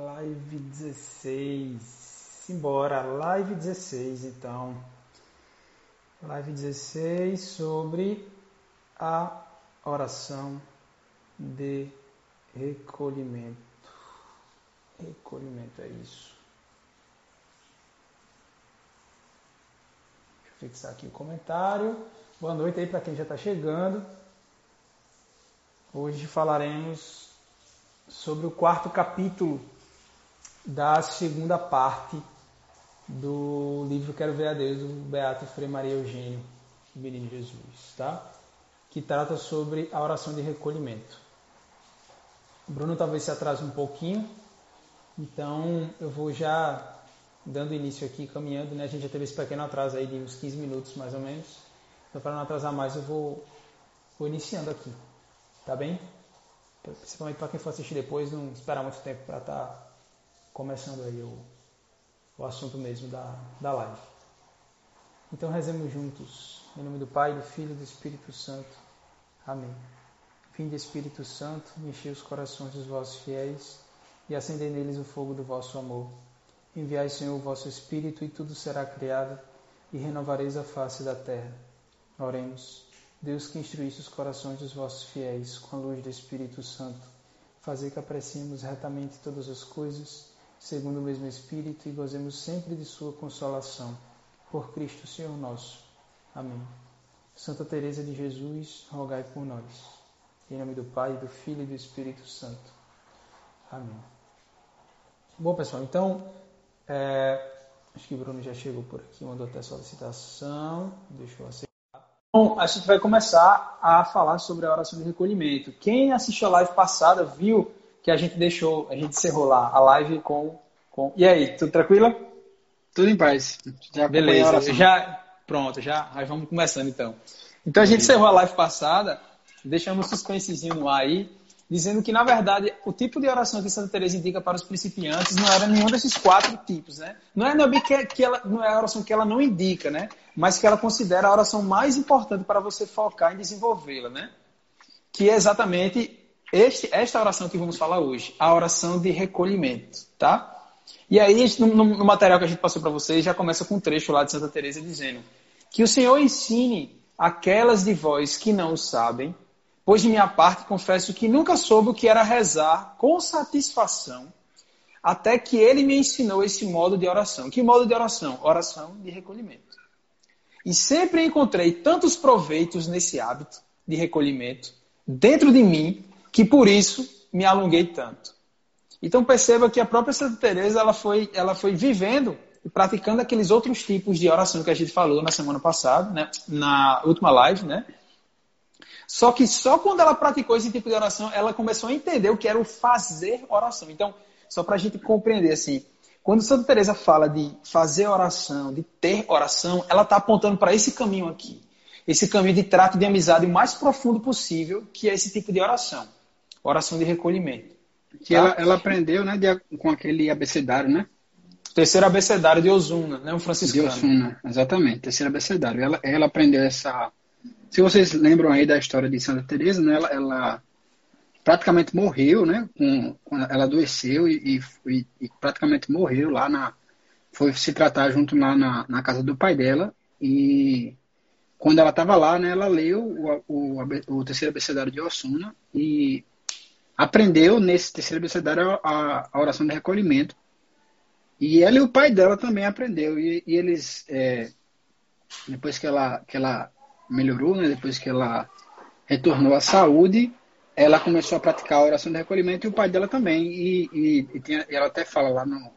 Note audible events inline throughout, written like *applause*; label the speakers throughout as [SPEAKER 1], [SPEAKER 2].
[SPEAKER 1] Live 16. Simbora, live 16 então. Live 16 sobre a oração de recolhimento. Recolhimento é isso. Deixa eu fixar aqui o comentário. Boa noite aí para quem já está chegando. Hoje falaremos sobre o quarto capítulo da segunda parte do livro Quero Ver a Deus, do Beato Frei Maria Eugênio, Menino Jesus, tá? Que trata sobre a oração de recolhimento. Bruno talvez se atrase um pouquinho, então eu vou já dando início aqui, caminhando, né? A gente já teve esse pequeno atraso aí de uns 15 minutos mais ou menos. Então para não atrasar mais eu vou, vou iniciando aqui, tá bem? principalmente para quem for assistir depois, não esperar muito tempo para estar tá começando aí o, o assunto mesmo da, da live. Então rezemos juntos, em nome do Pai, do Filho e do Espírito Santo. Amém. Fim de Espírito Santo, enchei os corações dos vossos fiéis e acendei neles o fogo do vosso amor. Enviai, Senhor, o vosso Espírito e tudo será criado e renovareis a face da terra. Oremos. Deus que instruísse os corações dos vossos fiéis com a luz do Espírito Santo, fazer que apreciemos retamente todas as coisas, segundo o mesmo Espírito, e gozemos sempre de sua consolação. Por Cristo, Senhor nosso. Amém. Santa Teresa de Jesus, rogai por nós. Em nome do Pai, do Filho e do Espírito Santo. Amém. Bom, pessoal, então, é, acho que o Bruno já chegou por aqui, mandou até solicitação. Deixa eu aceitar. Então, a gente vai começar a falar sobre a oração de recolhimento. Quem assistiu a live passada viu que a gente deixou, a gente encerrou lá a live com. com... E aí, tudo tranquilo?
[SPEAKER 2] Tudo em paz.
[SPEAKER 1] Já Beleza, já. Pronto, já. Aí vamos começando então. Então a gente encerrou a live passada, deixamos um suspensezinho no ar aí, dizendo que, na verdade, o tipo de oração que Santa Teresa indica para os principiantes não era nenhum desses quatro tipos, né? Não é, não que, que ela, não é a oração que ela não indica, né? Mas que ela considera a oração mais importante para você focar em desenvolvê-la, né? Que é exatamente este, esta oração que vamos falar hoje, a oração de recolhimento, tá? E aí, no, no material que a gente passou para vocês, já começa com um trecho lá de Santa Teresa dizendo que o Senhor ensine aquelas de vós que não sabem Pois de minha parte confesso que nunca soube o que era rezar com satisfação, até que ele me ensinou esse modo de oração. Que modo de oração? Oração de recolhimento. E sempre encontrei tantos proveitos nesse hábito de recolhimento dentro de mim, que por isso me alonguei tanto. Então perceba que a própria Santa Teresa ela foi, ela foi vivendo e praticando aqueles outros tipos de oração que a gente falou na semana passada, né? na última live, né? Só que só quando ela praticou esse tipo de oração, ela começou a entender o que era o fazer oração. Então, só para a gente compreender assim, quando Santa Teresa fala de fazer oração, de ter oração, ela está apontando para esse caminho aqui. Esse caminho de trato de amizade o mais profundo possível, que é esse tipo de oração. Oração de recolhimento.
[SPEAKER 2] Que tá? ela, ela, aprendeu né, de, com aquele abecedário, né?
[SPEAKER 1] Terceiro abecedário de Osuna, né? Um franciscano.
[SPEAKER 2] De Osuna, exatamente. Terceiro abecedário. Ela, ela aprendeu essa se vocês lembram aí da história de Santa Teresa, né, ela, ela praticamente morreu, né? Com, ela adoeceu e, e, e, praticamente morreu lá na. Foi se tratar junto lá na, na casa do pai dela. E quando ela estava lá, né, ela leu o, o, o, terceiro abecedário de Osuna e aprendeu nesse terceiro abecedário a, a oração de recolhimento. E ela e o pai dela também aprendeu. E, e eles, é, depois que ela, que ela melhorou, né? Depois que ela retornou à saúde, ela começou a praticar a oração de recolhimento e o pai dela também. E, e, e, tinha, e ela até fala lá no,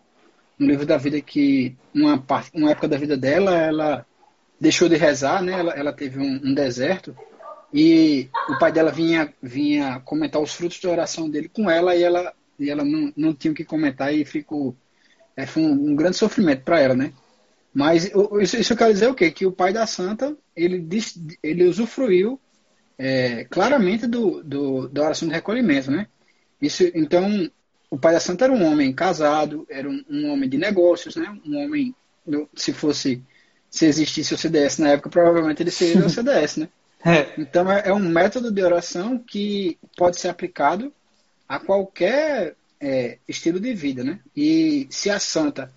[SPEAKER 2] no, livro da vida que uma, parte, uma época da vida dela, ela deixou de rezar, né? Ela, ela teve um, um, deserto e o pai dela vinha, vinha comentar os frutos da oração dele com ela e ela, e ela não, não tinha o que comentar e ficou. É, foi um, um grande sofrimento para ela, né? Mas isso, isso quer dizer o quê? Que o pai da santa, ele, ele usufruiu é, claramente do, do, da oração de recolhimento, né? Isso, então, o pai da santa era um homem casado, era um, um homem de negócios, né? Um homem, se fosse, se existisse o CDS na época, provavelmente ele seria o CDS, né? *laughs* É. Então, é, é, um método de oração que pode ser aplicado a qualquer é, estilo de vida, né? E se a santa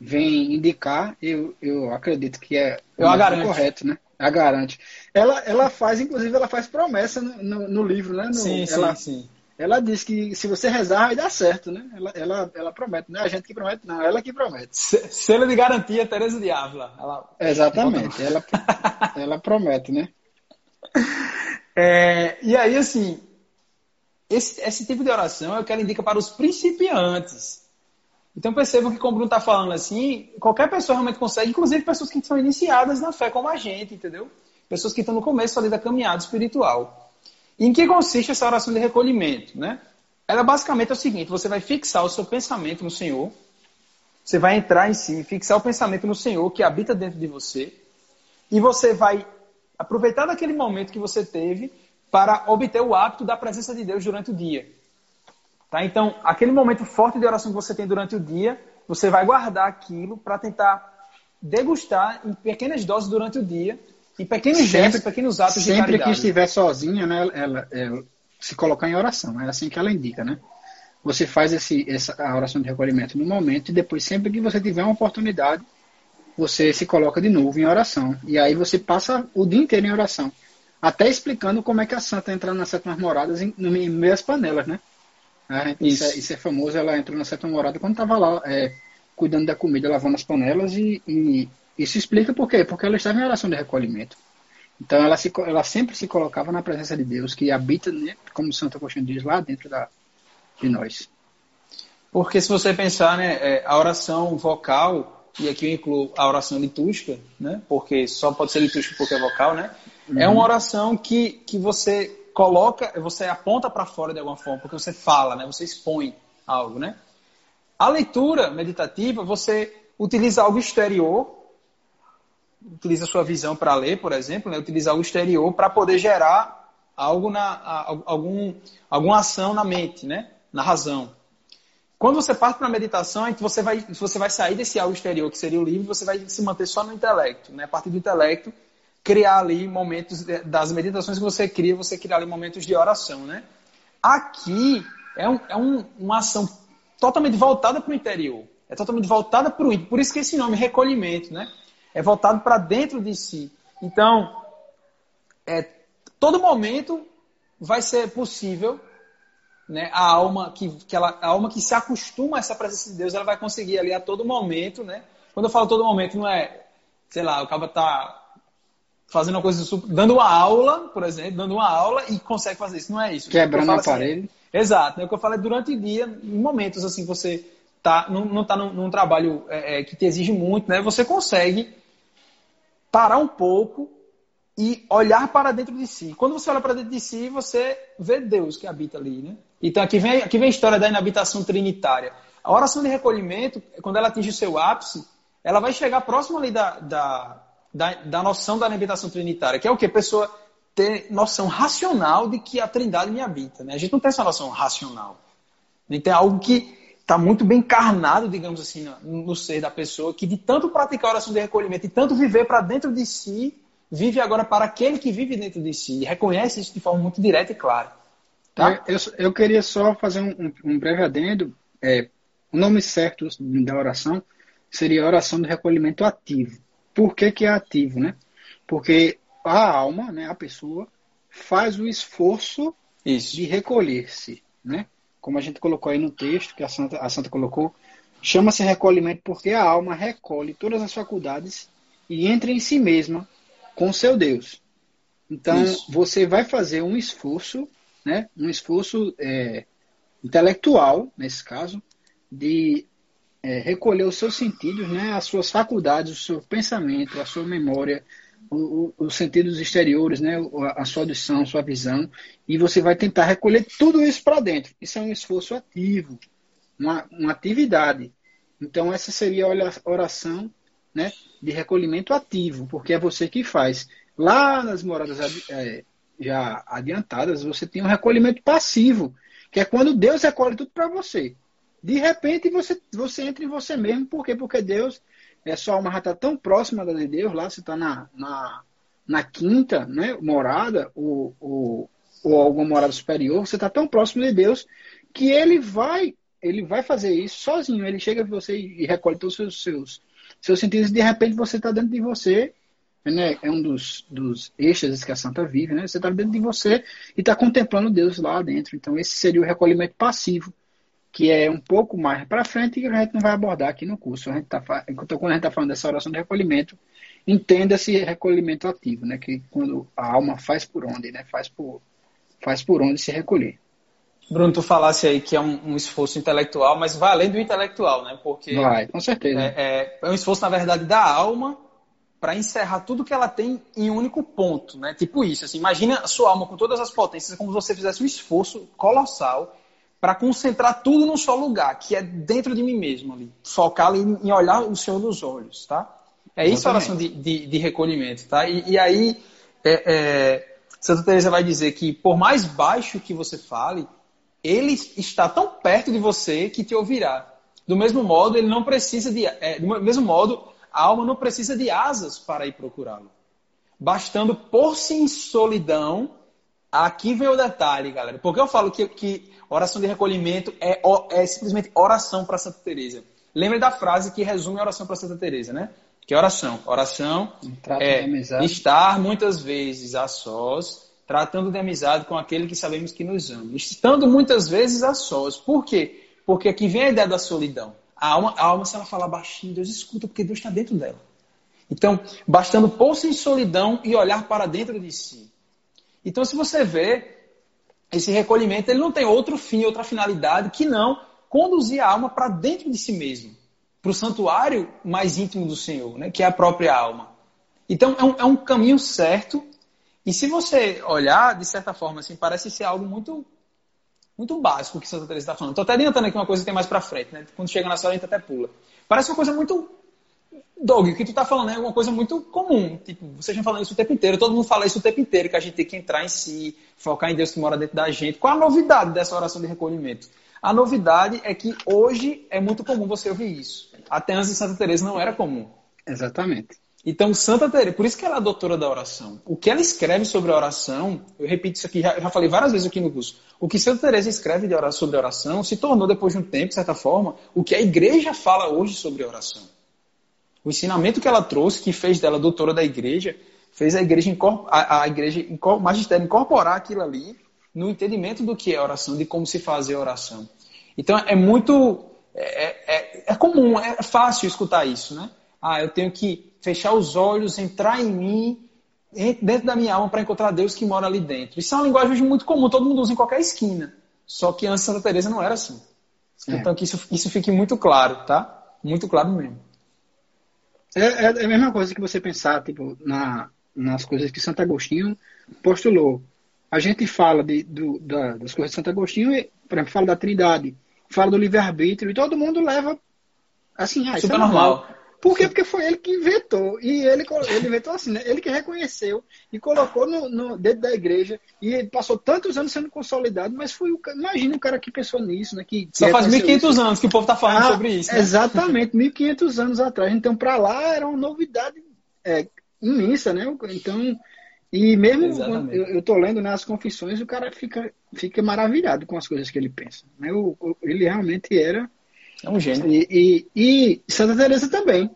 [SPEAKER 2] vem indicar, eu, eu acredito que é
[SPEAKER 1] eu a garanto.
[SPEAKER 2] correto, né? A garante. Ela, ela faz, inclusive, ela faz promessa no, no, no livro, né? No,
[SPEAKER 1] sim,
[SPEAKER 2] ela,
[SPEAKER 1] sim, sim.
[SPEAKER 2] Ela diz que se você rezar, vai dar certo, né? Ela, ela, ela promete, não é a gente que promete, não, ela que promete.
[SPEAKER 1] Selo de garantia, Tereza de Ávila. Ela...
[SPEAKER 2] Exatamente, ela, *laughs* ela promete, né?
[SPEAKER 1] É, e aí, assim, esse, esse tipo de oração é o que ela indica para os principiantes. Então percebam que, como o Bruno está falando assim, qualquer pessoa realmente consegue, inclusive pessoas que são iniciadas na fé como a gente, entendeu? Pessoas que estão no começo ali da caminhada espiritual. E em que consiste essa oração de recolhimento? Né? Ela basicamente é o seguinte: você vai fixar o seu pensamento no Senhor, você vai entrar em si, fixar o pensamento no Senhor que habita dentro de você, e você vai aproveitar daquele momento que você teve para obter o hábito da presença de Deus durante o dia. Tá? Então, aquele momento forte de oração que você tem durante o dia, você vai guardar aquilo para tentar degustar em pequenas doses durante o dia, em pequenos sempre, gestos, pequenos atos
[SPEAKER 2] de
[SPEAKER 1] caridade.
[SPEAKER 2] Sempre que estiver sozinha, né, ela, ela, se colocar em oração, é assim que ela indica, né? Você faz esse, essa a oração de recolhimento no momento e depois, sempre que você tiver uma oportunidade, você se coloca de novo em oração. E aí você passa o dia inteiro em oração. Até explicando como é que a santa entra nas sétimas moradas em, em meio às panelas, né? É, isso. Isso, é, isso, é, famoso, ela entrou na sétima morada quando estava lá é, cuidando da comida, lavando as panelas e, e, isso explica por quê? Porque ela estava em oração de recolhimento. Então ela, se, ela sempre se colocava na presença de Deus, que habita, né, como Santo Agostinho diz, lá dentro da, de nós.
[SPEAKER 1] Porque se você pensar, né, é, a oração vocal, e aqui eu incluo a oração litúrgica, né, porque só pode ser litúrgica porque é vocal, né, uhum. é uma oração que, que você coloca, você aponta para fora de alguma forma, porque você fala, né? Você expõe algo, né? A leitura meditativa, você utiliza algo exterior, utiliza a sua visão para ler, por exemplo, né? Utiliza algo exterior para poder gerar algo na algum alguma ação na mente, né? Na razão. Quando você parte para a meditação, é você vai, você vai sair desse algo exterior, que seria o livro, você vai se manter só no intelecto. Né? A partir do intelecto, criar ali momentos das meditações que você cria, você criar ali momentos de oração, né? Aqui é, um, é um, uma ação totalmente voltada para o interior, é totalmente voltada para o. Por isso que esse nome recolhimento, né? É voltado para dentro de si. Então, é, todo momento vai ser possível, né? A alma que, que ela, a alma que se acostuma a essa presença de Deus, ela vai conseguir ali a todo momento, né? Quando eu falo todo momento, não é, sei lá, o cara tá fazendo uma coisa dando uma aula, por exemplo, dando uma aula e consegue fazer isso. Não é isso.
[SPEAKER 2] Quebrando o
[SPEAKER 1] assim,
[SPEAKER 2] aparelho.
[SPEAKER 1] exato. É o que eu falo é durante o dia, em momentos assim, você tá, não, não tá num, num trabalho é, é, que te exige muito, né? Você consegue parar um pouco e olhar para dentro de si. Quando você olha para dentro de si, você vê Deus que habita ali, né? Então aqui vem, aqui vem a história da inabitação trinitária. A oração de recolhimento, quando ela atinge o seu ápice, ela vai chegar próximo ali da, da da, da noção da meditação trinitária, que é o que? Pessoa ter noção racional de que a trindade me habita. Né? A gente não tem essa noção racional. Nem tem algo que está muito bem encarnado, digamos assim, no, no, ser da pessoa, que de tanto praticar a oração de recolhimento e tanto viver para dentro de si, vive agora para aquele que vive dentro de si. E reconhece isso de forma muito direta e clara.
[SPEAKER 2] Tá? Eu, eu queria só fazer um, um breve adendo. É, o nome certo da oração seria oração de recolhimento ativo. Por que, que é ativo, né? Porque a alma, né, a pessoa, faz o esforço
[SPEAKER 1] Isso.
[SPEAKER 2] de recolher-se, né? Como a gente colocou aí no texto, que a Santa, a Santa colocou, chama-se recolhimento porque a alma recolhe todas as faculdades e entra em si mesma com seu Deus. Então, Isso. você vai fazer um esforço, né? Um esforço é, intelectual, nesse caso, de é, recolher os seus sentidos, né, as suas faculdades, o seu pensamento, a sua memória, o, o, os sentidos exteriores, né, a sua audição, a sua visão, e você vai tentar recolher tudo isso para dentro. Isso é um esforço ativo, uma, uma atividade. Então, essa seria a oração né, de recolhimento ativo, porque é você que faz. Lá nas moradas é, já adiantadas, você tem um recolhimento passivo, que é quando Deus recolhe tudo para você. De repente você, você entra em você mesmo. Por quê? Porque Deus, é sua alma já está tão próxima de Deus, lá você está na, na, na, quinta né, morada, ou, ou, ou alguma morada superior, você está tão próximo de Deus que ele vai ele vai fazer isso sozinho. Ele chega para você e recolhe todos os seus, seus, seus sentidos. E de repente você está dentro de você. Né? É um dos, dos eixos que a Santa vive. Né? Você está dentro de você e está contemplando Deus lá dentro. Então, esse seria o recolhimento passivo, que é um pouco mais para frente e que a gente não vai abordar aqui no curso. A gente tá, então, quando a gente está falando dessa oração de recolhimento, entenda esse recolhimento ativo, né? que quando a alma faz por onde, né? faz, por, faz por onde se recolher.
[SPEAKER 1] Bruno, tu falasse aí que é um, um, esforço intelectual, mas vai além do intelectual, né? Porque
[SPEAKER 2] vai, com certeza.
[SPEAKER 1] É, é, é um esforço, na verdade, da alma para encerrar tudo que ela tem em um único ponto, né? Tipo isso, assim, imagina a sua alma com todas as potências, como se você fizesse um esforço colossal para concentrar tudo num só lugar, que é dentro de mim mesmo ali, focar ali em olhar o Senhor nos olhos, tá? É isso a oração de, de, de, recolhimento, tá? E, e aí, é, é, Santa Teresa vai dizer que por mais baixo que você fale, ele está tão perto de você que te ouvirá. Do mesmo modo, ele não precisa de, é, do mesmo modo, a alma não precisa de asas para ir procurá-lo. Bastando por-se em solidão, aqui vem o detalhe, galera. Porque eu falo que, que oração de recolhimento é, é simplesmente oração para Santa Teresa. Lembre da frase que resume a oração para Santa Teresa, né? Que é oração. Oração é estar muitas vezes a sós tratando de amizade com aquele que sabemos que nos ama. Estando muitas vezes a sós. Por quê? Porque aqui vem a ideia da solidão. A alma, a alma se ela falar baixinho, Deus escuta, porque Deus está dentro dela. Então, bastando pôr-se em solidão e olhar para dentro de si. Então, se você vê, esse recolhimento ele não tem outro fim, outra finalidade que não conduzir a alma para dentro de si mesmo, para o santuário mais íntimo do Senhor, né, que é a própria alma. Então, é um, é um caminho certo e se você olhar, de certa forma, assim, parece ser algo muito muito básico que Santa Teresa está falando. Estou até adiantando aqui uma coisa que tem mais para frente, né? Quando chega na sala a gente até pula. Parece uma coisa muito Doug, o que tu está falando é uma coisa muito comum. Tipo, vocês já falando isso o tempo inteiro, todo mundo fala isso o tempo inteiro, que a gente tem que entrar em si, focar em Deus que mora dentro da gente. Qual a novidade dessa oração de recolhimento? A novidade é que hoje é muito comum você ouvir isso. Até antes de Santa Teresa não era comum.
[SPEAKER 2] Exatamente.
[SPEAKER 1] Então, Santa Teresa, por isso que ela é doutora da oração. O que ela escreve sobre a oração, eu repito isso aqui, já, já falei várias vezes aqui no curso. O que Santa Teresa escreve de oração, sobre a oração se tornou, depois de um tempo, de certa forma, o que a igreja fala hoje sobre a oração. O ensinamento que ela trouxe, que fez dela doutora da igreja, fez a igreja, a, a igreja magistério incorporar aquilo ali no entendimento do que é oração, de como se fazer oração. Então, é muito. É, é, é comum, é fácil escutar isso, né? Ah, eu tenho que fechar os olhos, entrar em mim, dentro da minha alma, para encontrar Deus que mora ali dentro. Isso é uma linguagem muito comum, todo mundo usa em qualquer esquina. Só que antes Santa Teresa não era assim. É. Então que isso, isso fique muito claro, tá? Muito claro mesmo.
[SPEAKER 2] É, é, é a mesma coisa que você pensar, tipo, na, nas coisas que Santo Agostinho postulou. A gente fala de, do, da, das coisas de Santo Agostinho, e, por exemplo, fala da Trindade, fala do livre-arbítrio, e todo mundo leva assim, ah,
[SPEAKER 1] Super é normal. normal.
[SPEAKER 2] Por quê? Porque foi ele que inventou. E ele, ele inventou assim, né? Ele que reconheceu e colocou no, no, dentro da igreja. E ele passou tantos anos sendo consolidado, mas foi o Imagina o cara que pensou nisso, né? Que,
[SPEAKER 1] Só faz 1.500 anos que o povo está falando ah, sobre isso. Né?
[SPEAKER 2] Exatamente, 1.500 anos atrás. Então, para lá era uma novidade é, imensa, né? Então. E mesmo eu, eu tô lendo nas né, confissões, o cara fica, fica maravilhado com as coisas que ele pensa. Né? O, ele realmente era
[SPEAKER 1] é um gênio.
[SPEAKER 2] E, e, e Santa Teresa também.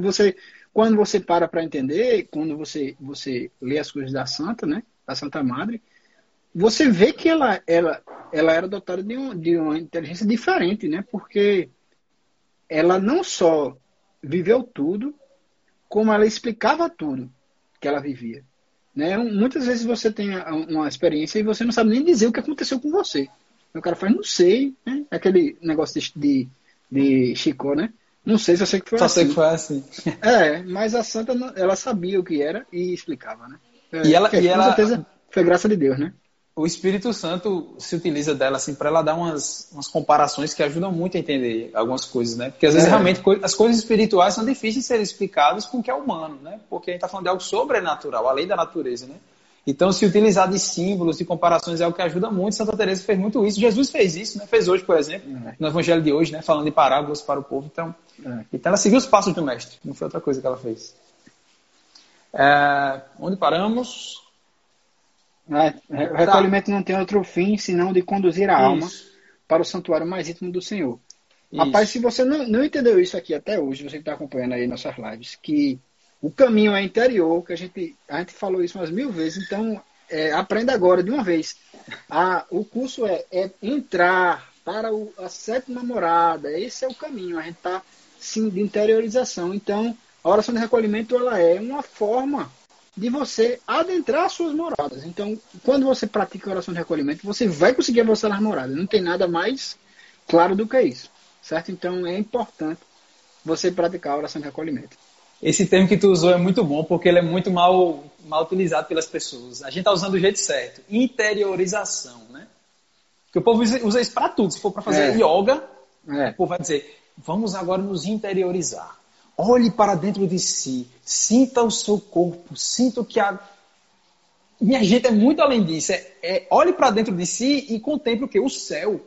[SPEAKER 2] Você, quando você para para entender, quando você, você lê as coisas da Santa, né, da Santa Madre, você vê que ela, ela, ela era dotada de, um, de uma inteligência diferente, né? Porque ela não só viveu tudo, como ela explicava tudo que ela vivia. Né? Muitas vezes você tem uma experiência e você não sabe nem dizer o que aconteceu com você. O cara faz, não sei, né? Aquele negócio de, de, Chico, né? Não sei, só sei que foi
[SPEAKER 1] só
[SPEAKER 2] assim.
[SPEAKER 1] Só sei que foi assim. *laughs*
[SPEAKER 2] É, mas a Santa, ela sabia o que era e explicava, né?
[SPEAKER 1] É, e ela, e com ela,
[SPEAKER 2] certeza foi graça de Deus, né?
[SPEAKER 1] O Espírito Santo se utiliza dela assim para ela dar umas, umas comparações que ajudam muito a entender algumas coisas, né? Porque às vezes é. realmente as coisas espirituais são difíceis de serem explicadas com o que é humano, né? Porque a gente está falando de algo sobrenatural, além da natureza, né? Então, se utilizar de símbolos, de comparações é o que ajuda muito. Santa Teresa fez muito isso. Jesus fez isso, né? Fez hoje, por exemplo, é. no Evangelho de hoje, né? Falando de parábolas para o povo. Então, é. então ela seguiu os passos do mestre. Não foi outra coisa que ela fez. É, onde paramos?
[SPEAKER 2] É, o recolhimento tá. não tem outro fim senão de conduzir a alma para o santuário mais íntimo do Senhor. Isso. Rapaz, se você não, não entendeu isso aqui até hoje, você que está acompanhando aí nossas lives, que o caminho é interior, que a gente, a gente falou isso umas mil vezes, então é, aprenda agora de uma vez. A, o curso é, é entrar para o, a sétima morada, esse é o caminho, a gente está sim de interiorização. Então, a oração de recolhimento ela é uma forma de você adentrar suas moradas. Então, quando você pratica a oração de recolhimento, você vai conseguir avançar nas moradas. Não tem nada mais claro do que isso, certo? Então, é importante você praticar a oração de recolhimento.
[SPEAKER 1] Esse termo que tu usou é muito bom porque ele é muito mal, mal utilizado pelas pessoas. A gente está usando do jeito certo. Interiorização, né? Porque o povo usa isso para tudo. Se for para fazer é. yoga, é. o povo vai dizer, vamos agora nos interiorizar. Olhe para dentro de si, sinta o seu corpo, sinta o que a. Minha gente, é muito além disso. É, é olhe para dentro de si e contemple o que? O céu.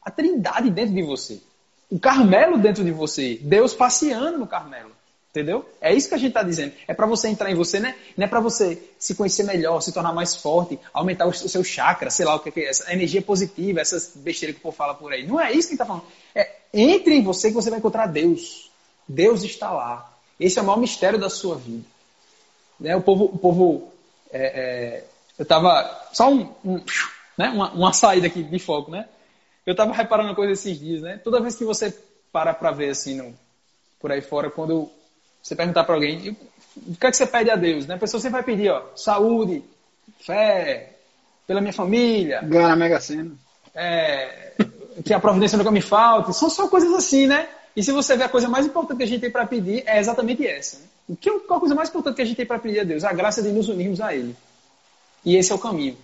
[SPEAKER 1] A trindade dentro de você. O Carmelo dentro de você. Deus passeando no Carmelo. Entendeu? É isso que a gente está dizendo. É para você entrar em você, né? Não é para você se conhecer melhor, se tornar mais forte, aumentar o seu chakra, sei lá o que é essa energia positiva, essas besteiras que o povo fala por aí. Não é isso que está falando. É entre em você que você vai encontrar Deus. Deus está lá. Esse é o maior mistério da sua vida. Né? O povo, o povo é, é, eu estava só um, um né? uma, uma, saída aqui de foco, né? Eu estava reparando uma coisa esses dias, né? Toda vez que você para para ver assim no, por aí fora, quando você perguntar para alguém, o que é que você pede a Deus? Né? A pessoa sempre vai pedir, ó, saúde, fé, pela minha família.
[SPEAKER 2] Ganhar na Mega Sena.
[SPEAKER 1] É, que a providência nunca me falte. São só coisas assim, né? E se você ver a coisa mais importante que a gente tem para pedir, é exatamente essa. Né? O que, qual a coisa mais importante que a gente tem para pedir a Deus? A graça de nos unirmos a Ele. E esse é o caminho.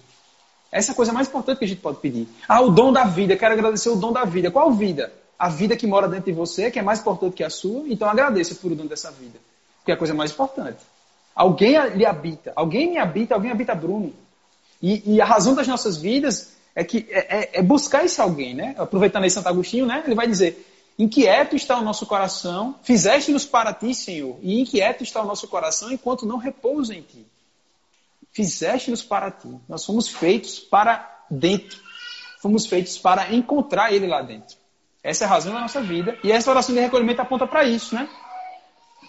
[SPEAKER 1] Essa é a coisa mais importante que a gente pode pedir. Ah, o dom da vida. Quero agradecer o dom da vida. Qual vida? A vida que mora dentro de você, que é mais importante que a sua, então agradeça por o dono dessa vida. Porque é a coisa mais importante. Alguém lhe habita, alguém me habita, alguém habita Bruno. E, e a razão das nossas vidas é que é, é, é, buscar esse alguém, né? Aproveitando aí Santo Agostinho, né? Ele vai dizer: Inquieto está o nosso coração, fizeste-nos para ti, Senhor, e inquieto está o nosso coração enquanto não repousa em ti. Fizeste-nos para ti. Nós fomos feitos para dentro. Fomos feitos para encontrar ele lá dentro. Essa é a razão da nossa vida. E essa oração de recolhimento aponta para isso, né?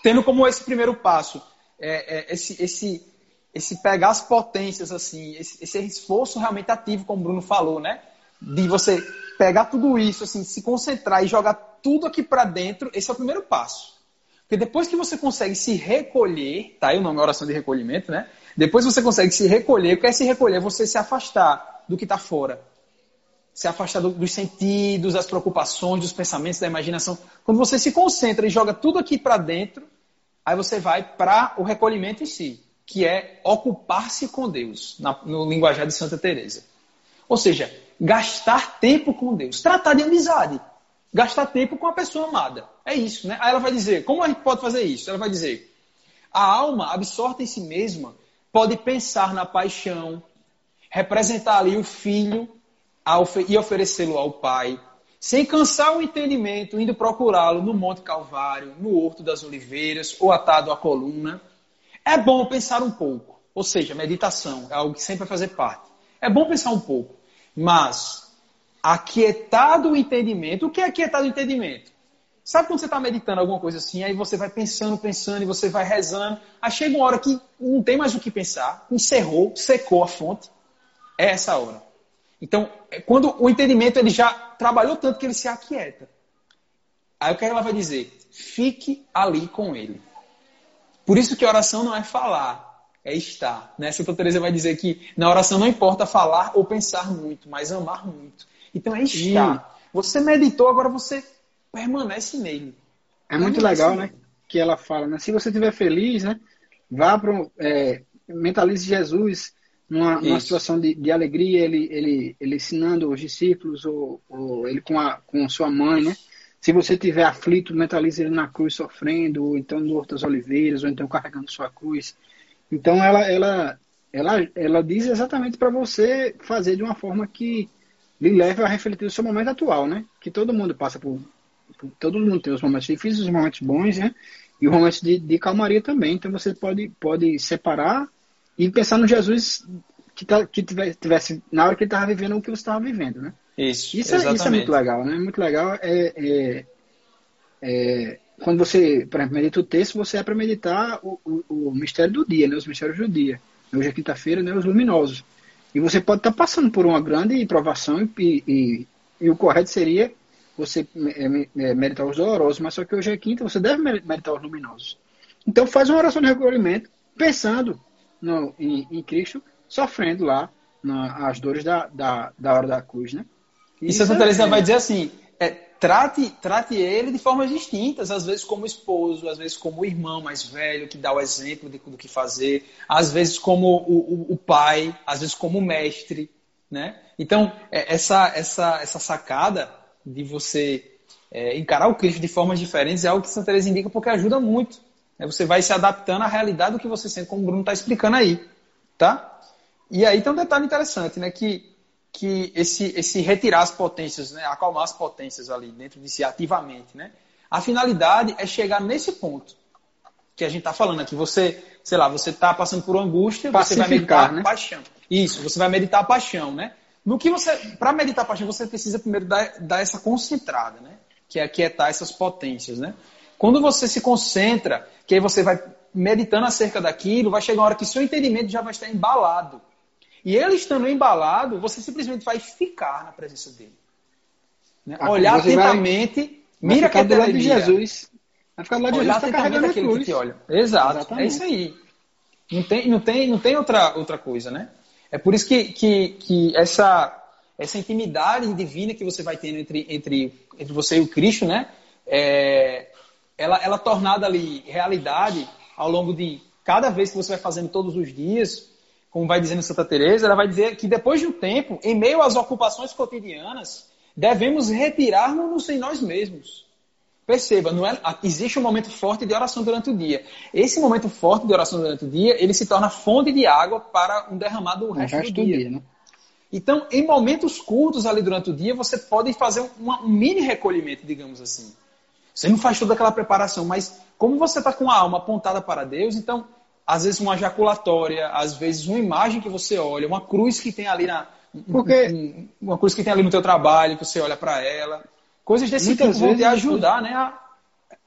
[SPEAKER 1] Tendo como esse primeiro passo, é, é, esse, esse, esse pegar as potências, assim, esse, esse esforço realmente ativo, como o Bruno falou, né? De você pegar tudo isso, assim, se concentrar e jogar tudo aqui para dentro, esse é o primeiro passo. Porque depois que você consegue se recolher, tá aí o nome oração de recolhimento, né? Depois você consegue se recolher, o que é se recolher? É você se afastar do que está fora se afastar dos sentidos, das preocupações, dos pensamentos, da imaginação. Quando você se concentra e joga tudo aqui para dentro, aí você vai para o recolhimento em si, que é ocupar-se com Deus, no linguajar de Santa Teresa. Ou seja, gastar tempo com Deus, tratar de amizade, gastar tempo com a pessoa amada. É isso, né? Aí ela vai dizer, como a gente pode fazer isso? Ela vai dizer, a alma absorta em si mesma pode pensar na paixão, representar ali o filho e oferecê-lo ao Pai, sem cansar o entendimento, indo procurá-lo no Monte Calvário, no Horto das Oliveiras ou atado à coluna. É bom pensar um pouco, ou seja, meditação é algo que sempre vai fazer parte. É bom pensar um pouco, mas aquietado o entendimento, o que é aquietado o entendimento? Sabe quando você está meditando alguma coisa assim, aí você vai pensando, pensando, e você vai rezando, aí chega uma hora que não tem mais o que pensar, encerrou, secou a fonte, é essa hora. Então, é quando o entendimento ele já trabalhou tanto que ele se aquieta. Aí o que ela vai dizer? Fique ali com ele. Por isso que oração não é falar, é estar. Né? Santa Teresa vai dizer que na oração não importa falar ou pensar muito, mas amar muito. Então é estar. Você meditou, agora você permanece nele.
[SPEAKER 2] É muito legal, né? Que ela fala, né? Se você estiver feliz, né? Vá para é, mentalize Jesus numa, numa situação de, de, alegria, ele, ele, ele ensinando os discípulos, ou, ou ele com, a, com sua mãe, né? Se você tiver aflito, mentalize ele na cruz sofrendo, ou então no Horto das Oliveiras, ou então carregando sua cruz. Então ela, ela, ela, ela diz exatamente para você fazer de uma forma que lhe leve a refletir o seu momento atual, né? Que todo mundo passa por, por todo mundo tem os momentos difíceis, os momentos bons, né? E os momentos de, de calmaria também. Então você pode, pode separar e pensar no Jesus que, tá, que tivesse, na hora que ele estava vivendo o que você estava vivendo, né? Isso, isso, é, isso é muito legal, né? Muito legal é, é, é, quando você, medita o texto, você é para meditar o, o, o, mistério do dia, né? Os mistérios do dia. Hoje é quinta-feira, né? Os luminosos. E você pode estar tá passando por uma grande provação e, e, e o correto seria você meditar os dolorosos, mas só que hoje é quinta, você deve meditar os luminosos. Então faz uma oração de recolhimento pensando no, em, em Cristo, sofrendo lá na, as dores da, da, da hora da cruz, né?
[SPEAKER 1] E, e Santa Teresa é, vai dizer assim, é, trate, trate ele de formas distintas, às vezes como esposo, às vezes como irmão mais velho, que dá o exemplo de, do que fazer, às vezes como o, o, o pai, às vezes como mestre, né? Então, é, essa, essa, essa sacada de você é, encarar o Cristo de formas diferentes é algo que Santa Teresa indica porque ajuda muito. Você vai se adaptando à realidade do que você sente, como o Bruno está explicando aí, tá? E aí tem um detalhe interessante, né? Que, que esse, esse retirar as potências, né? acalmar as potências ali dentro de si ativamente, né? A finalidade é chegar nesse ponto que a gente está falando aqui. Você, sei lá, você está passando por angústia, você vai meditar né? paixão. Isso, você vai meditar a paixão, né? No que você, para meditar a paixão, você precisa primeiro dar, dar essa concentrada, né? Que é aquietar essas potências, né? Quando você se concentra, que aí você vai meditando acerca daquilo, vai chegar uma hora que seu entendimento já vai estar embalado. E ele estando embalado, você simplesmente vai ficar na presença dele. Né? Olhar atentamente, vai, mira
[SPEAKER 2] vai do lado de Jesus. Vai ficar do lado de
[SPEAKER 1] Jesus, tá carregando aquele que te olha. Exato, Exatamente. é isso aí. Não tem, não tem, não tem outra, outra coisa, né? É por isso que, que, que essa, essa intimidade divina que você vai tendo entre, entre, entre você e o Cristo, né? É, ela, ela tornada ali realidade ao longo de cada vez que você vai fazendo todos os dias, como vai dizendo Santa Teresa, ela vai dizer que depois de um tempo, em meio às ocupações cotidianas, devemos retirar-nos em nós mesmos. Perceba, não é, existe um momento forte de oração durante o dia. Esse momento forte de oração durante o dia, ele se torna fonte de água para um derramado o resto, resto do dia. Dia né? Então, em momentos curtos ali durante o dia, você pode fazer um mini recolhimento, digamos assim. Você não faz toda aquela preparação, mas como você está com a alma apontada para Deus, então, às vezes uma jaculatória, às vezes uma imagem que você olha, uma cruz que tem ali na. Porque... uma cruz que tem ali no teu trabalho, que você olha para ela. Coisas desse muitas tipo vão te ajudar, né? A...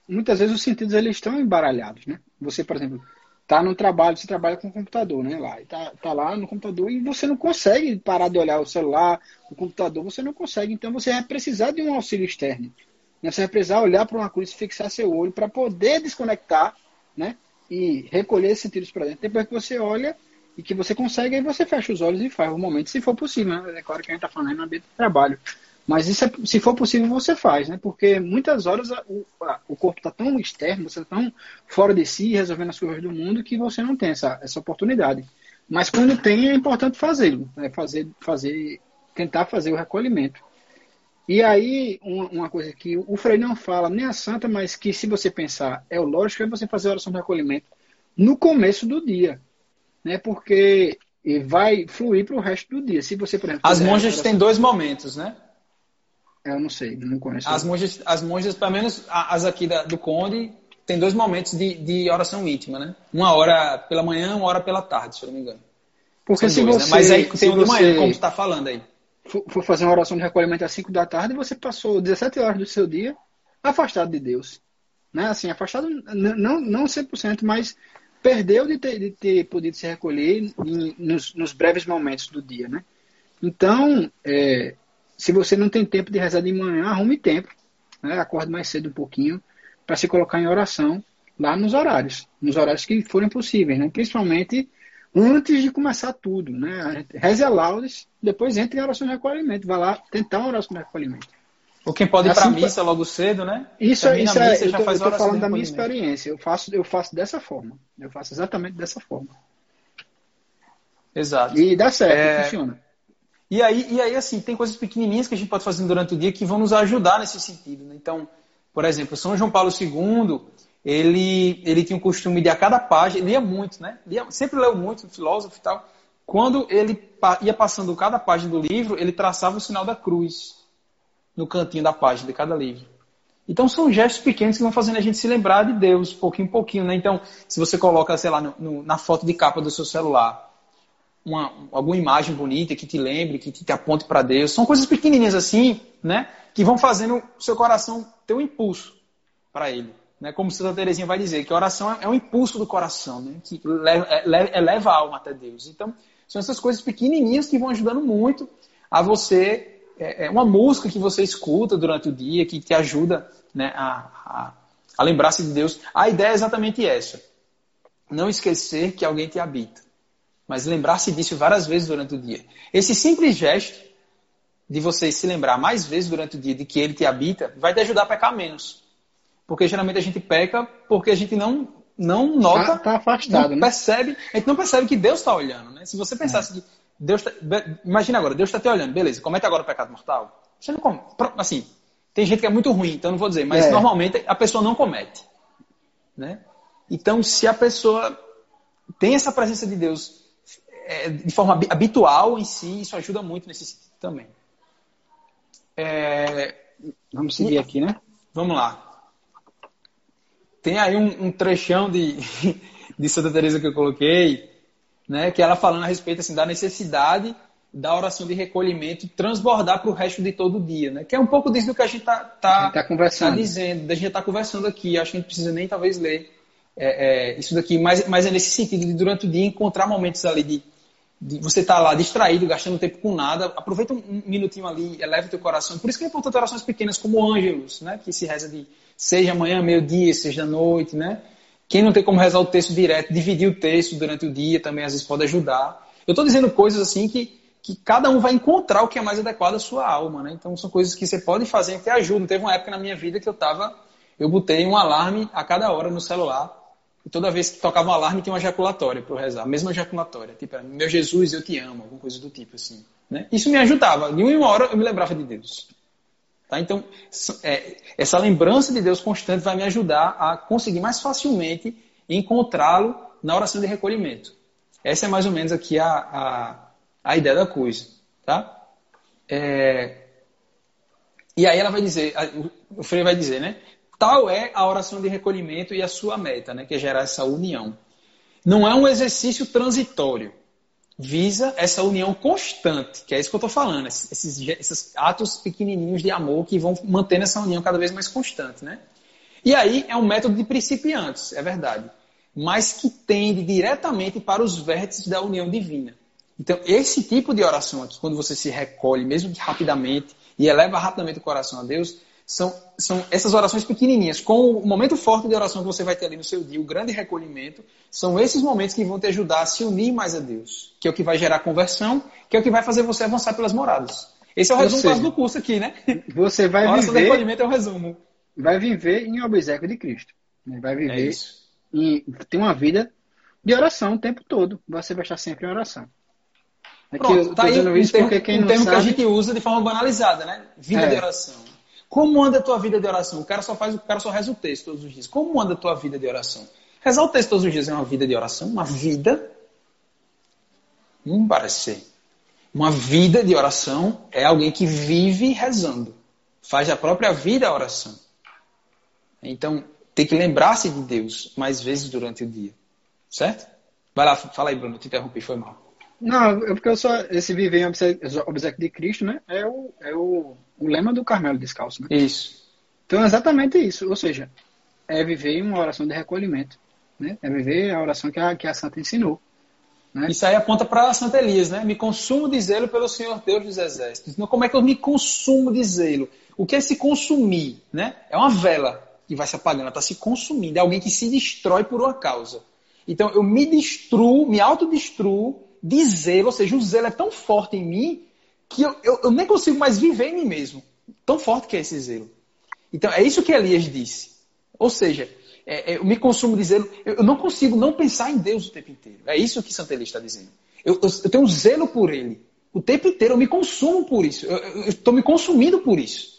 [SPEAKER 2] Muitas vezes os sentidos eles estão embaralhados, né? Você, por exemplo, tá no trabalho, você trabalha com o computador, né? Lá, tá, tá lá no computador e você não consegue parar de olhar o celular, o computador, você não consegue. Então você vai precisar de um auxílio externo. Né? Você vai precisar olhar para uma cruz, fixar seu olho para poder desconectar, né? E recolher esses sentidos para dentro. Depois que você olha e que você consegue, aí você fecha os olhos e faz o momento, se for possível. Né? É claro que a gente está falando aí no ambiente de trabalho. Mas isso é, se for possível, você faz, né? Porque muitas horas o, a, o corpo está tão externo, você está tão fora de si, resolvendo as coisas do mundo, que você não tem essa, essa oportunidade. Mas quando tem, é importante fazê-lo, né? fazer, fazer, tentar fazer o recolhimento. E aí, uma, coisa que o Frei não fala, nem a Santa, mas que se você pensar, é o lógico, é você fazer a oração de recolhimento no começo do dia. Né? Porque vai fluir para o resto do dia. Se você, por exemplo,
[SPEAKER 1] As monjas oração... têm dois momentos, né?
[SPEAKER 2] Eu não sei, não conheço.
[SPEAKER 1] As monjas, as monjas pelo menos as aqui da, do Conde, tem dois momentos de, de oração íntima, né? Uma hora pela manhã, uma hora pela tarde, se eu não me engano.
[SPEAKER 2] Porque São se dois,
[SPEAKER 1] você, né? Mas aí tem um de manhã, como você está falando aí
[SPEAKER 2] for fazer uma oração de recolhimento às 5 da tarde, você passou 17 horas do seu dia afastado de Deus. Né? Assim, afastado, não, não 100%, mas perdeu de ter, de ter podido se recolher em, nos, nos, breves momentos do dia. Né? Então, é, se você não tem tempo de rezar de manhã, arrume tempo. Né? Acorde mais cedo um pouquinho para se colocar em oração lá nos horários, nos horários que forem possíveis, né? principalmente antes de começar tudo, né? Reze a laudes, depois entre em oração de recolhimento. Vai lá tentar uma oração de recolhimento.
[SPEAKER 1] Ou quem pode ir assim, para a missa logo cedo, né?
[SPEAKER 2] Isso, é, isso é, missa, eu estou falando da minha experiência. Eu faço, eu faço dessa forma. Eu faço exatamente dessa forma.
[SPEAKER 1] Exato.
[SPEAKER 2] E dá certo, é... funciona.
[SPEAKER 1] E aí, e aí, assim, tem coisas pequenininhas que a gente pode fazer durante o dia que vão nos ajudar nesse sentido. Né? Então, por exemplo, São João Paulo II, ele, ele tinha o costume de a cada página, lia muito, né? Lia, sempre leu muito, filósofo e tal. Quando ele ia passando cada página do livro, ele traçava o sinal da cruz no cantinho da página de cada livro. Então são gestos pequenos que vão fazendo a gente se lembrar de Deus, pouquinho em pouquinho, né? Então, se você coloca, sei lá, no, no, na foto de capa do seu celular, uma, alguma imagem bonita que te lembre, que te aponte para Deus. São coisas pequenininhas assim, né? Que vão fazendo o seu coração ter um impulso para Ele. Né? Como Santa Teresinha vai dizer, que oração é um impulso do coração, né? Que é, eleva a alma até Deus. Então, são essas coisas pequenininhas que vão ajudando muito a você. É, é uma música que você escuta durante o dia, que te ajuda né, a, a, a lembrar-se de Deus. A ideia é exatamente essa. Não esquecer que alguém te habita mas lembrar-se disso várias vezes durante o dia. Esse simples gesto de você se lembrar mais vezes durante o dia de que ele te habita, vai te ajudar a pecar menos. Porque geralmente a gente peca porque a gente não não nota,
[SPEAKER 2] tá, tá afastado,
[SPEAKER 1] não
[SPEAKER 2] né?
[SPEAKER 1] percebe, a gente não percebe que Deus está olhando, né? Se você pensasse é. que Deus tá, imagina agora, Deus está te olhando, beleza? Comete agora o pecado mortal. Você não come, assim, tem gente que é muito ruim, então não vou dizer, mas é. normalmente a pessoa não comete, né? Então, se a pessoa tem essa presença de Deus é, de forma habitual em si, isso ajuda muito nesse sentido também.
[SPEAKER 2] É, vamos seguir aqui, né?
[SPEAKER 1] Vamos lá. Tem aí um, um trechão de, *laughs* de Santa Teresa que eu coloquei, né, que ela falando a respeito assim, da necessidade da oração de recolhimento transbordar para o resto de todo o dia, né? Que é um pouco disso do que a gente está tá,
[SPEAKER 2] tá, conversando.
[SPEAKER 1] Tá dizendo, a gente está conversando aqui. Acho que a gente precisa nem talvez ler é, é, isso daqui, mas, mas é nesse sentido de durante o dia encontrar momentos ali de você estar tá lá distraído, gastando tempo com nada, aproveita um minutinho ali, eleva o teu coração. Por isso que é importante orações pequenas como ângelos, né? Que se reza de seja amanhã, meio-dia, seja noite, né? Quem não tem como rezar o texto direto, dividir o texto durante o dia também às vezes pode ajudar. Eu estou dizendo coisas assim que, que cada um vai encontrar o que é mais adequado à sua alma, né? Então são coisas que você pode fazer que ajudam. Teve uma época na minha vida que eu tava, eu botei um alarme a cada hora no celular e toda vez que tocava um alarme, tinha uma ejaculatória para eu rezar. A mesma ejaculatória. Tipo, meu Jesus, eu te amo. Alguma coisa do tipo, assim. Né? Isso me ajudava. De uma hora eu me lembrava de Deus. Tá? Então, é, essa lembrança de Deus constante vai me ajudar a conseguir mais facilmente encontrá-lo na oração de recolhimento. Essa é mais ou menos aqui a, a, a ideia da coisa. Tá? É, e aí ela vai dizer, o Frei vai dizer, né? Tal é a oração de recolhimento e a sua meta, né, que é gerar essa união. Não é um exercício transitório. Visa essa união constante, que é isso que eu estou falando, esses, esses, atos pequenininhos de amor que vão mantendo essa união cada vez mais constante. Né? E aí é um método de principiantes, é verdade, mas que tende diretamente para os vértices da união divina. Então, esse tipo de oração aqui, quando você se recolhe, mesmo que rapidamente, e eleva rapidamente o coração a Deus, são, são essas orações pequenininhas, com o momento forte de oração que você vai ter ali no seu dia, o grande recolhimento, são esses momentos que vão te ajudar a se unir mais a Deus, que é o que vai gerar conversão, que é o que vai fazer você avançar pelas moradas. Esse é o resumo seja, do curso aqui, né?
[SPEAKER 2] Você vai
[SPEAKER 1] a
[SPEAKER 2] oração viver.
[SPEAKER 1] de recolhimento é o resumo.
[SPEAKER 2] Vai viver em obsequio de Cristo. Né? Vai viver é em ter uma vida de oração o tempo todo. Você vai estar sempre em oração.
[SPEAKER 1] Aqui Pronto, tá aí um termo, um termo sabe... que a gente usa de forma banalizada, né? Vida é. de oração. Como anda a tua vida de oração? O cara só faz, o cara só reza o texto todos os dias. Como anda a tua vida de oração? Rezar o texto todos os dias é uma vida de oração? Uma vida? Não parece ser. Uma vida de oração é alguém que vive rezando. Faz a própria vida a oração. Então, tem que lembrar-se de Deus mais vezes durante o dia. Certo? Vai lá, fala aí, Bruno. Te interrompi, foi mal.
[SPEAKER 2] Não, é porque eu só. Esse viver em obsequio de Cristo, né? É o, é o o lema do Carmelo Descalço. Né?
[SPEAKER 1] Isso.
[SPEAKER 2] Então é exatamente isso. Ou seja, é viver uma oração de recolhimento. Né? É viver a oração que a, que a Santa ensinou.
[SPEAKER 1] Né? Isso aí aponta para Santa Elias, né? Me consumo de zelo pelo Senhor Deus dos Exércitos. Então, como é que eu me consumo de zelo? O que é se consumir? Né? É uma vela que vai se apagando, está se consumindo. É alguém que se destrói por uma causa. Então, eu me destruo, me autodestruo de zelo, ou seja, o zelo é tão forte em mim que eu, eu, eu, nem consigo mais viver em mim mesmo. Tão forte que é esse zelo. Então, é isso que Elias disse. Ou seja, é, é, eu me consumo de zelo, eu, eu, não consigo não pensar em Deus o tempo inteiro. É isso que Santa Elias está dizendo. Eu, eu, tenho um zelo por Ele. O tempo inteiro eu me consumo por isso. Eu estou me consumindo por isso.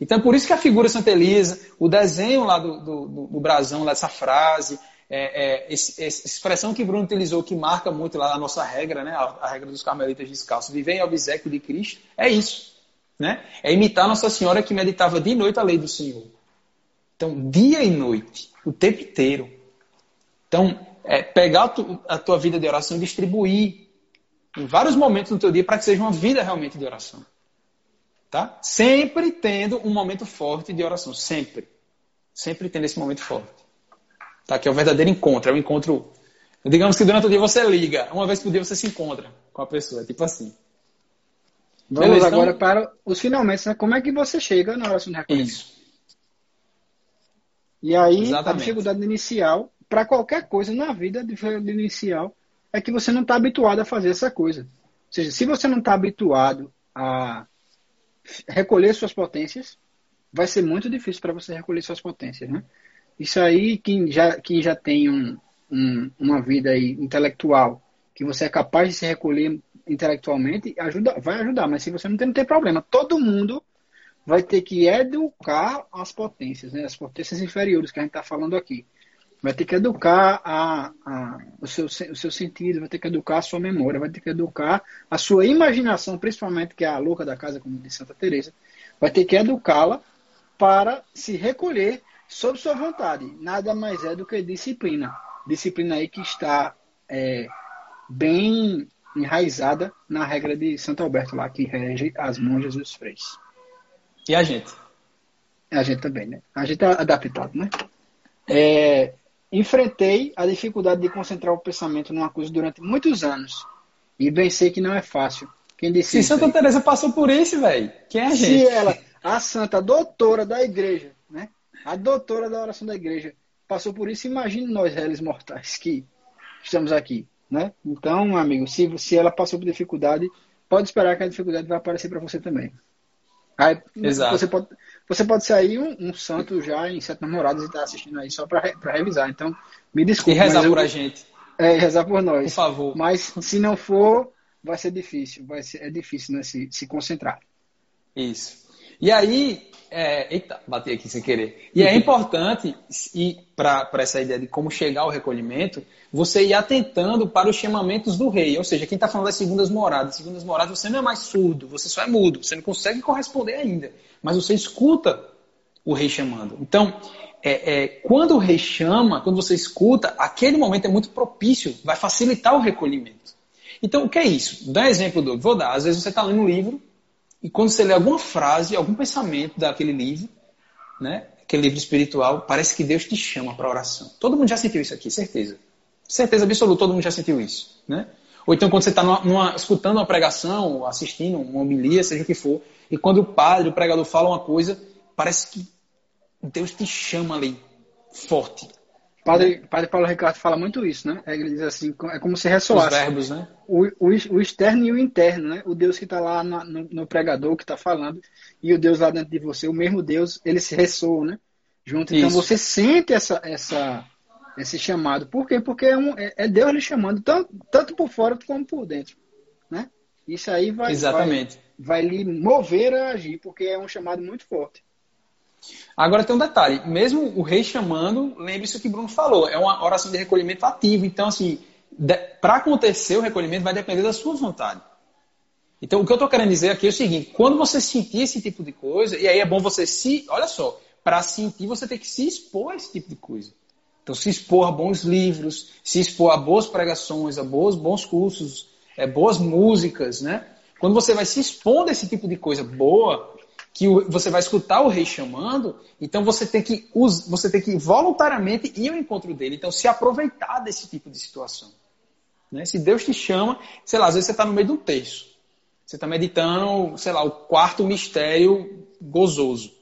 [SPEAKER 1] Então, é por isso que a figura Santa Elisa, o desenho lá do, do, do, brasão, lá dessa frase, é, é, esse, essa expressão que Bruno utilizou, que marca muito lá a nossa regra, né, a, a regra dos carmelitas descalços, viver em obsequio de Cristo, é isso. Né? É imitar Nossa Senhora que meditava de noite a lei do Senhor. Então, dia e noite, o tempo inteiro. Então, é, pegar a, tu, a tua vida de oração e distribuir em vários momentos no teu dia para que seja uma vida realmente de oração. Tá? Sempre tendo um momento forte de oração, sempre. Sempre tendo esse momento forte. Tá? Que é o verdadeiro encontro, é o encontro. Digamos que durante o dia você liga, uma vez por dia você se encontra com a pessoa, é tipo assim.
[SPEAKER 2] Vamos Beleza, agora então... para os finalmente, né? Como é que você chega na oração de recolhimento? Isso. E aí, Exatamente. a dificuldade inicial, para qualquer coisa na vida, a dificuldade inicial é que você não está habituado a fazer essa coisa. Ou seja, se você não está habituado a recolher suas potências, vai ser muito difícil para você recolher suas potências, né? Isso aí, quem já, quem já tem um, um, uma vida aí intelectual, que você é capaz de se recolher intelectualmente, ajuda, vai ajudar. Mas se você não tem, não tem problema. Todo mundo vai ter que educar as potências, né? As potências inferiores que a gente está falando aqui. Vai ter que educar a, a, o, seu, o seu sentido, vai ter que educar a sua memória, vai ter que educar a sua imaginação, principalmente, que é a louca da casa, como diz Santa Teresa, vai ter que educá-la para se recolher sob sua vontade. Nada mais é do que disciplina. Disciplina aí que está é, bem enraizada na regra de Santo Alberto lá, que rege as monjas e os freis.
[SPEAKER 1] E a gente?
[SPEAKER 2] A gente também, né? A gente é adaptado, né? É, enfrentei a dificuldade de concentrar o pensamento numa coisa durante muitos anos. E bem sei que não é fácil. Quem disse
[SPEAKER 1] Se Santa Teresa passou por isso, velho, quem é a gente?
[SPEAKER 2] Se ela, a santa doutora da igreja? A doutora da oração da igreja passou por isso, imagine nós, réis mortais, que estamos aqui, né? Então, amigo, se, se ela passou por dificuldade, pode esperar que a dificuldade vai aparecer para você também. Aí, Exato. Você pode, você pode sair um, um santo já em Sete Namorados e estar tá assistindo aí só para revisar. Então, me desculpe.
[SPEAKER 1] E rezar por a gente.
[SPEAKER 2] É, rezar por nós.
[SPEAKER 1] Por favor.
[SPEAKER 2] Mas se não for, vai ser difícil. Vai ser, é difícil né, se, se concentrar.
[SPEAKER 1] Isso. E aí, é, eita, bati aqui sem querer. E é importante, para essa ideia de como chegar ao recolhimento, você ir atentando para os chamamentos do rei. Ou seja, quem está falando das segundas moradas. Segundas moradas, você não é mais surdo, você só é mudo. Você não consegue corresponder ainda. Mas você escuta o rei chamando. Então, é, é, quando o rei chama, quando você escuta, aquele momento é muito propício, vai facilitar o recolhimento. Então, o que é isso? Dá um exemplo do. Vou dar. Às vezes você está lendo um livro e quando você lê alguma frase, algum pensamento daquele livro, né, aquele livro espiritual, parece que Deus te chama para oração. Todo mundo já sentiu isso aqui, certeza. Certeza absoluta, todo mundo já sentiu isso. Né? Ou então quando você está escutando uma pregação, assistindo uma homilia, seja o que for, e quando o padre, o pregador fala uma coisa, parece que Deus te chama ali, forte.
[SPEAKER 2] Padre, padre Paulo Ricardo fala muito isso, né? Ele diz assim, é como se ressoasse.
[SPEAKER 1] Os verbos, né?
[SPEAKER 2] O, o, o externo e o interno, né? O Deus que está lá no, no, pregador, que está falando, e o Deus lá dentro de você, o mesmo Deus, ele se ressoa, né? Junto. Então isso. você sente essa, essa, esse chamado. Por quê? Porque é, um, é, é Deus lhe chamando, tanto, tanto por fora como por dentro, né? Isso aí vai,
[SPEAKER 1] Exatamente.
[SPEAKER 2] vai, vai lhe mover a agir, porque é um chamado muito forte.
[SPEAKER 1] Agora tem um detalhe, mesmo o rei chamando, lembre-se o que Bruno falou, é uma oração de recolhimento ativo. Então, assim, para acontecer o recolhimento vai depender da sua vontade. Então, o que eu estou querendo dizer aqui é o seguinte: quando você sentir esse tipo de coisa, e aí é bom você se. Olha só, para sentir você tem que se expor a esse tipo de coisa. Então, se expor a bons livros, se expor a boas pregações, a bons, bons cursos, é, boas músicas, né? Quando você vai se expondo a esse tipo de coisa boa, que você vai escutar o rei chamando, então você tem que você tem que voluntariamente ir ao encontro dele, então se aproveitar desse tipo de situação. Né? Se Deus te chama, sei lá, às vezes você está no meio de um texto, você está meditando, sei lá, o quarto mistério gozoso,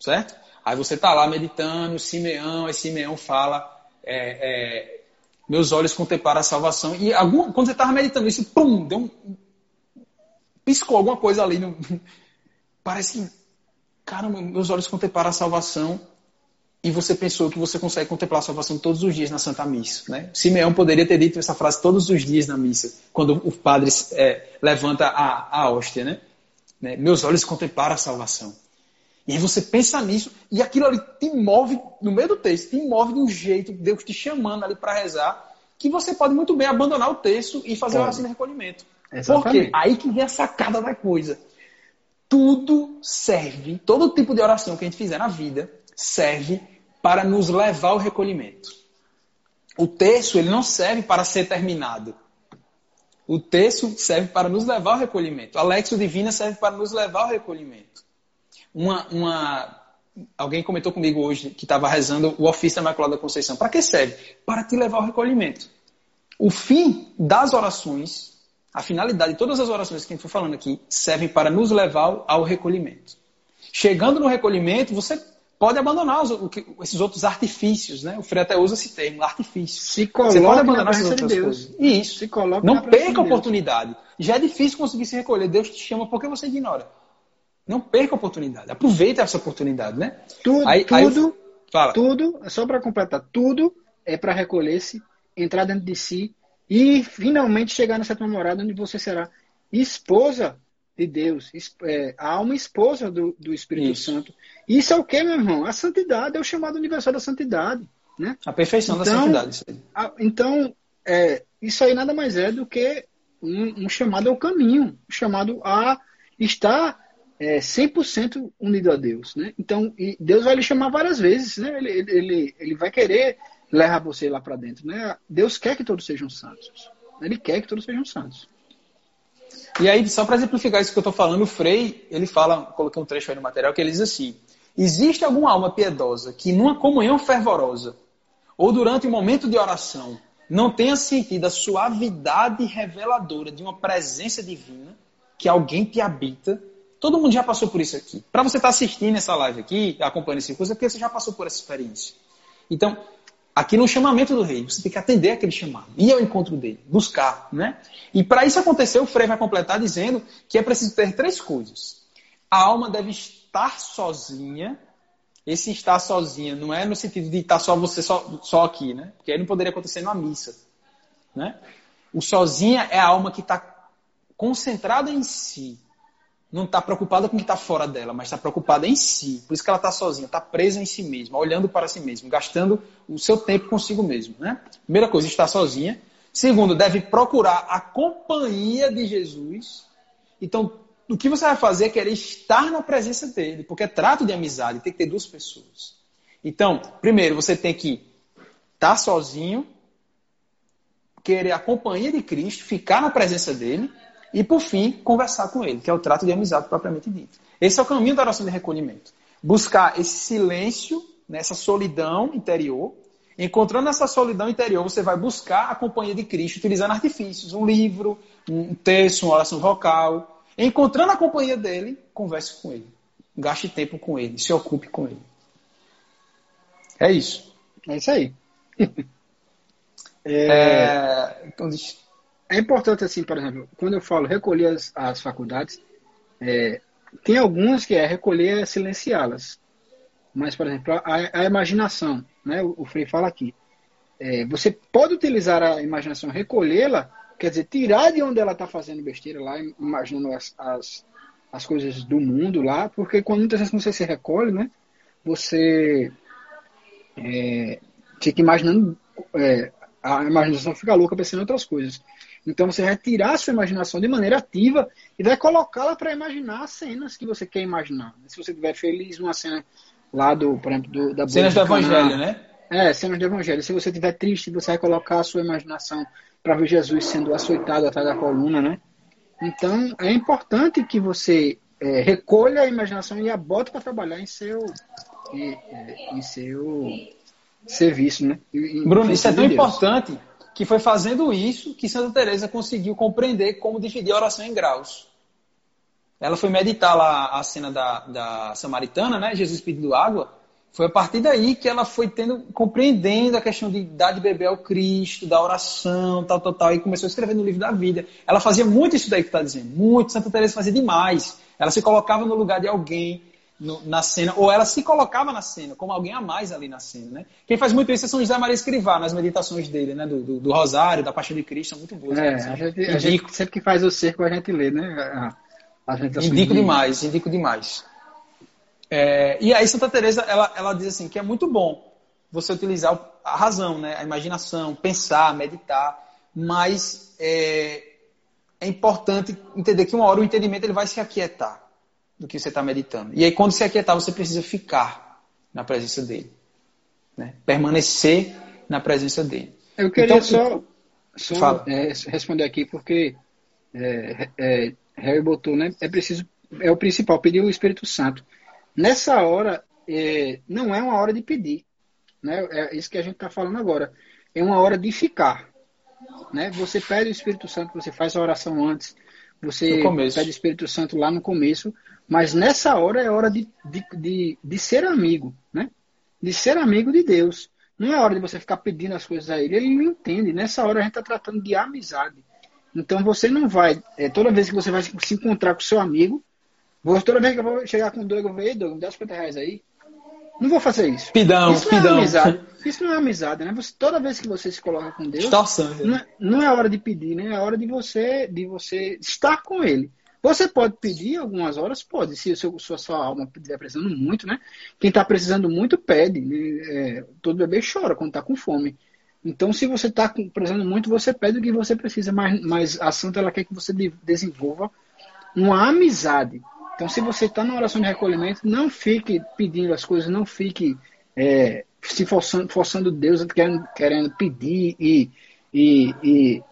[SPEAKER 1] certo? Aí você está lá meditando, Simeão, aí Simeão fala, é, é, meus olhos contemplaram a salvação, e algum, quando você estava meditando isso, pum, deu um, piscou alguma coisa ali no, Parece que, cara, meus olhos contemplaram a salvação e você pensou que você consegue contemplar a salvação todos os dias na Santa Missa. Né? Simeão poderia ter dito essa frase todos os dias na missa, quando o padre é, levanta a, a hóstia. Né? né? Meus olhos contemplaram a salvação. E aí você pensa nisso e aquilo ali te move, no meio do texto, te move de um jeito, Deus te chamando ali para rezar, que você pode muito bem abandonar o texto e fazer pode. a oração de recolhimento. Exatamente. Porque aí que vem a sacada da coisa tudo serve, todo tipo de oração que a gente fizer na vida serve para nos levar ao recolhimento. O texto ele não serve para ser terminado. O texto serve para nos levar ao recolhimento. A Lexo Divina serve para nos levar ao recolhimento. Uma, uma, alguém comentou comigo hoje que estava rezando o ofício da Imaculada Conceição. Para que serve? Para te levar ao recolhimento. O fim das orações, a finalidade de todas as orações que a gente for falando aqui, servem para nos levar ao recolhimento. Chegando no recolhimento, você pode abandonar os, esses outros artifícios, né? O Frei até usa esse termo, artifício.
[SPEAKER 2] Se coloque você pode abandonar essas outras de coisas.
[SPEAKER 1] Isso. Se coloque Não perca a oportunidade. De Já é difícil conseguir se recolher. Deus te chama porque você ignora. Não perca a oportunidade. Aproveite essa oportunidade, né?
[SPEAKER 2] Tudo, aí, tudo, aí, tudo, só para completar, tudo é para recolher-se, entrar dentro de si e finalmente chegar nessa namorada onde você será esposa de Deus, é, a alma esposa do, do Espírito Isso. Santo. Isso é o que, meu irmão? A santidade, é o chamado universal da santidade. Né?
[SPEAKER 1] A perfeição então, da santidade. Isso
[SPEAKER 2] a, então, é, isso aí nada mais é do que um, um chamado ao caminho, um chamado a estar é, 100% unido a Deus. Né? Então, Deus vai lhe chamar várias vezes. Né? Ele, ele, ele vai querer levar você lá para dentro. Né? Deus quer que todos sejam santos. Ele quer que todos sejam santos.
[SPEAKER 1] E aí, só para exemplificar isso que eu estou falando, o Frei, ele fala, coloquei um trecho aí no material, que ele diz assim: existe alguma alma piedosa que, numa comunhão fervorosa, ou durante um momento de oração, não tenha sentido a suavidade reveladora de uma presença divina, que alguém te habita. Todo mundo já passou por isso aqui. Para você estar tá assistindo essa live aqui, acompanhando esse curso, é porque você já passou por essa experiência. Então, aqui no chamamento do rei. Você tem que atender aquele chamado, ir ao encontro dele, buscar, né? E para isso acontecer, o Frei vai completar dizendo que é preciso ter três coisas. A alma deve estar sozinha. Esse estar sozinha não é no sentido de estar só você só, só aqui, né? Porque aí não poderia acontecer numa missa, né? O sozinha é a alma que está concentrada em si, não está preocupada com o que está fora dela, mas está preocupada em si. Por isso que ela está sozinha, está presa em si mesma, olhando para si mesma, gastando o seu tempo consigo mesmo. Né? Primeira coisa, está sozinha. Segundo, deve procurar a companhia de Jesus. Então, o que você vai fazer é querer estar na presença dele, porque é trato de amizade, tem que ter duas pessoas. Então, primeiro, você tem que estar sozinho, querer a companhia de Cristo, ficar na presença dele e, por fim, conversar com ele, que é o trato de amizade propriamente dito. Esse é o caminho da oração de recolhimento. Buscar esse silêncio, nessa solidão interior. Encontrando essa solidão interior, você vai buscar a companhia de Cristo utilizando artifícios, um livro, um texto, uma oração vocal. Encontrando a companhia dele, converse com ele. Gaste tempo com ele, se ocupe com ele. É isso.
[SPEAKER 2] É isso aí.
[SPEAKER 1] é... *laughs* É...
[SPEAKER 2] É importante, assim, por exemplo, quando eu falo recolher as, as faculdades, é, tem algumas que é recolher é silenciá-las. Mas, por exemplo, a, a imaginação, né? O, o Frei fala aqui. É, você pode utilizar a imaginação, recolhê-la, quer dizer, tirar de onde ela está fazendo besteira lá, imaginando as, as, as, coisas do mundo lá, porque quando muitas vezes você se recolhe, né? Você é, fica imaginando, é, a imaginação fica louca pensando em outras coisas. Então você vai tirar a sua imaginação de maneira ativa e vai colocá-la para imaginar as cenas que você quer imaginar. Se você estiver feliz numa cena lá do, por exemplo, do, da
[SPEAKER 1] Cenas do Evangelho, né?
[SPEAKER 2] É, cenas do Evangelho. Se você estiver triste, você vai colocar a sua imaginação para ver Jesus sendo açoitado atrás da coluna, né? Então é importante que você é, recolha a imaginação e a bote para trabalhar em seu, em, é, em seu serviço, né?
[SPEAKER 1] Em, Bruno, isso é tão Deus. importante que foi fazendo isso que Santa Teresa conseguiu compreender como dividir a oração em graus. Ela foi meditar lá a cena da, da Samaritana, né? Jesus pedindo água. Foi a partir daí que ela foi tendo, compreendendo a questão de dar de beber ao Cristo, da oração, tal, tal, tal, e começou a escrever no livro da vida. Ela fazia muito isso daí que está dizendo, muito. Santa Teresa fazia demais. Ela se colocava no lugar de alguém, no, na cena, ou ela se colocava na cena, como alguém a mais ali na cena, né? Quem faz muito isso é São José Maria Escrivá, nas meditações dele, né? Do, do, do Rosário, da Paixão de Cristo, são muito boas.
[SPEAKER 2] É, né? a, gente, a gente, sempre que faz o cerco a gente lê, né?
[SPEAKER 1] indico de... demais, indico demais. É, e aí Santa Teresa ela, ela diz assim que é muito bom você utilizar a razão, né? A imaginação, pensar, meditar, mas é, é importante entender que uma hora o entendimento ele vai se aquietar do que você está meditando. E aí, quando se aquietar, você precisa ficar na presença dele. Né? Permanecer na presença dele.
[SPEAKER 2] Eu queria então, só, só é, responder aqui porque é, é, Harry botou, né? É preciso, é o principal, pedir o Espírito Santo. Nessa hora, é, não é uma hora de pedir, né? É isso que a gente está falando agora. É uma hora de ficar, né? Você pede o Espírito Santo, você faz a oração antes, você pede o Espírito Santo lá no começo, mas nessa hora é hora de, de, de, de ser amigo, né? De ser amigo de Deus. Não é hora de você ficar pedindo as coisas a ele. Ele não entende. Nessa hora a gente está tratando de amizade. Então você não vai. É, toda vez que você vai se encontrar com seu amigo, vou, toda vez que eu vou chegar com o Doug, eu vou, ei, Doug, me dá 50 reais aí. Não vou fazer isso.
[SPEAKER 1] Pidão,
[SPEAKER 2] isso
[SPEAKER 1] pidão.
[SPEAKER 2] Não é amizade. Isso não é amizade, né? Você, toda vez que você se coloca com Deus, não é, não é hora de pedir, né? É hora de você, de você estar com Ele. Você pode pedir algumas horas? Pode, se seu, sua, sua alma estiver precisando muito, né? Quem está precisando muito pede. Né? É, todo bebê chora quando está com fome. Então, se você está precisando muito, você pede o que você precisa, mas, mas a Santa ela quer que você desenvolva uma amizade. Então, se você está na oração de recolhimento, não fique pedindo as coisas, não fique é, se forçando, forçando Deus, querendo, querendo pedir e, e, e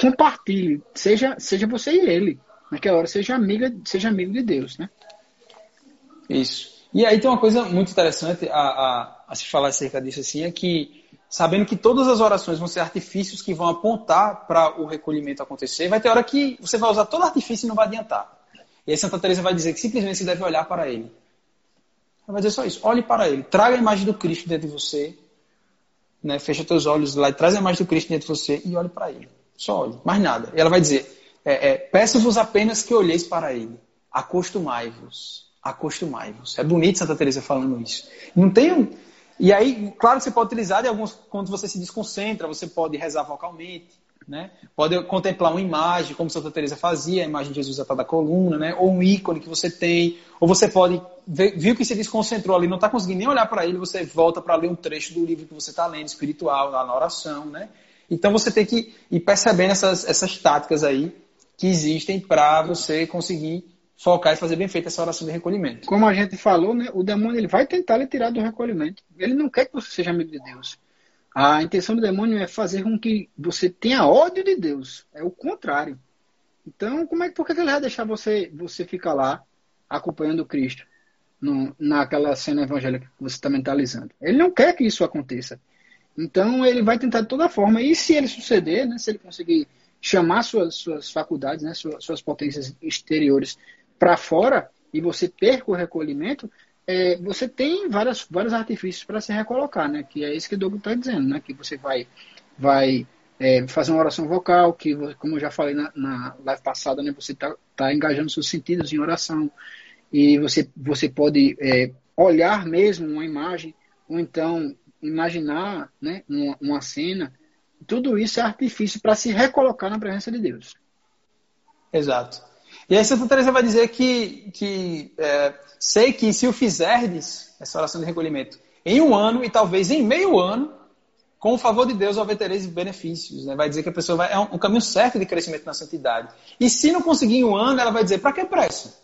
[SPEAKER 2] compartilhe. Seja, seja você e ele naquela hora seja amiga, seja amigo de Deus, né?
[SPEAKER 1] Isso. E aí tem uma coisa muito interessante a, a, a, se falar acerca disso assim, é que sabendo que todas as orações vão ser artifícios que vão apontar para o recolhimento acontecer, vai ter hora que você vai usar todo artifício e não vai adiantar. E aí Santa Teresa vai dizer que simplesmente você deve olhar para ele. Ela vai dizer só isso, olhe para ele, traga a imagem do Cristo dentro de você, né? fecha teus olhos lá e traz a imagem do Cristo dentro de você e olhe para ele. Só olhe, mais nada. E ela vai dizer, é, é, Peço-vos apenas que olheis para ele. Acostumai-vos. Acostumai-vos. É bonito Santa Teresa falando isso. Não tem um... E aí, claro que você pode utilizar de alguns quando você se desconcentra, você pode rezar vocalmente, né? Pode contemplar uma imagem, como Santa Teresa fazia, a imagem de Jesus atrás da coluna, né? Ou um ícone que você tem, ou você pode ver, viu que se desconcentrou ali, não está conseguindo nem olhar para ele, você volta para ler um trecho do livro que você está lendo, espiritual, lá na oração, né? Então você tem que ir percebendo essas, essas táticas aí que existem para você conseguir focar e fazer bem feita essa oração de recolhimento.
[SPEAKER 2] Como a gente falou, né, o demônio ele vai tentar lhe tirar do recolhimento. Ele não quer que você seja amigo de Deus. A intenção do demônio é fazer com que você tenha ódio de Deus. É o contrário. Então, como é, por que ele vai deixar você, você ficar lá acompanhando Cristo no, naquela cena evangélica que você está mentalizando? Ele não quer que isso aconteça. Então, ele vai tentar de toda forma. E se ele suceder, né, se ele conseguir chamar suas, suas faculdades, né, suas, suas potências exteriores para fora e você perca o recolhimento, é, você tem várias, vários artifícios para se recolocar, né? Que é isso que o Douglas está dizendo, né? Que você vai, vai é, fazer uma oração vocal, que, como eu já falei na, na live passada, né? Você está tá engajando seus sentidos em oração e você, você pode é, olhar mesmo uma imagem ou então imaginar né, uma, uma cena tudo isso é artifício para se recolocar na presença de Deus.
[SPEAKER 1] Exato. E aí Santa Teresa vai dizer que, que é, sei que se o fizerdes, essa oração de recolhimento, em um ano e talvez em meio ano, com o favor de Deus obtereis benefícios. Né? Vai dizer que a pessoa vai, é um, um, caminho certo de crescimento na santidade. E se não conseguir em um ano, ela vai dizer, para que pressa?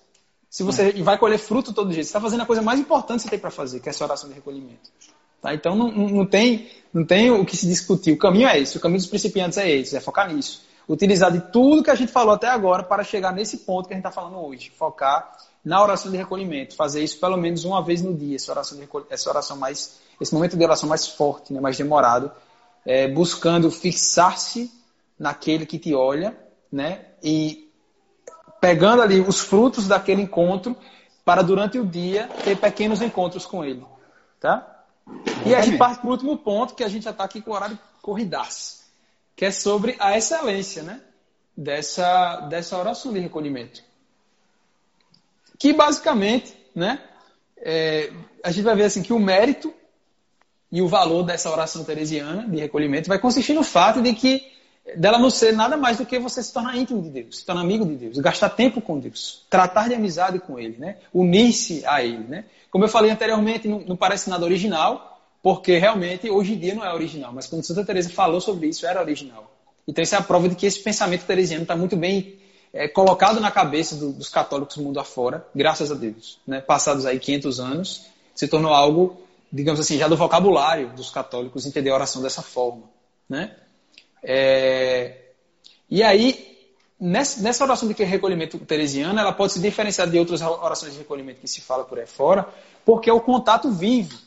[SPEAKER 1] Se você hum. vai colher fruto todo dia, você está fazendo a coisa mais importante que você tem para fazer, que é essa oração de recolhimento. Tá? Então não, não, tem, não tem o que se discutir. O caminho é esse, o caminho dos principiantes é esse, é focar nisso. Utilizar de tudo que a gente falou até agora para chegar nesse ponto que a gente está falando hoje. Focar na oração de recolhimento. Fazer isso pelo menos uma vez no dia, essa oração, essa oração mais, esse momento de oração mais forte, né, mais demorado, é, buscando fixar-se naquele que te olha, né, e pegando ali os frutos daquele encontro para durante o dia ter pequenos encontros com ele, tá? E a gente parte para o último ponto, que a gente já está aqui com o horário corridaço, que é sobre a excelência né, dessa, dessa oração de recolhimento. Que basicamente, né, é, a gente vai ver assim que o mérito e o valor dessa oração teresiana de recolhimento vai consistir no fato de que dela não ser nada mais do que você se tornar íntimo de Deus, se tornar amigo de Deus, gastar tempo com Deus, tratar de amizade com Ele, né? unir-se a Ele. Né? Como eu falei anteriormente, não, não, parece nada original, porque realmente hoje em dia não é original, mas quando Santa Teresa falou sobre isso, era original. Então isso é a prova de que esse pensamento teresiano está muito bem é, colocado na cabeça do, dos católicos do mundo afora, graças a Deus. Né? Passados aí 500 anos, se tornou algo, digamos assim, já do vocabulário dos católicos entender a oração dessa forma. Né? É... E aí, nessa oração de recolhimento teresiana, ela pode se diferenciar de outras orações de recolhimento que se fala por aí fora, porque é o contato vivo.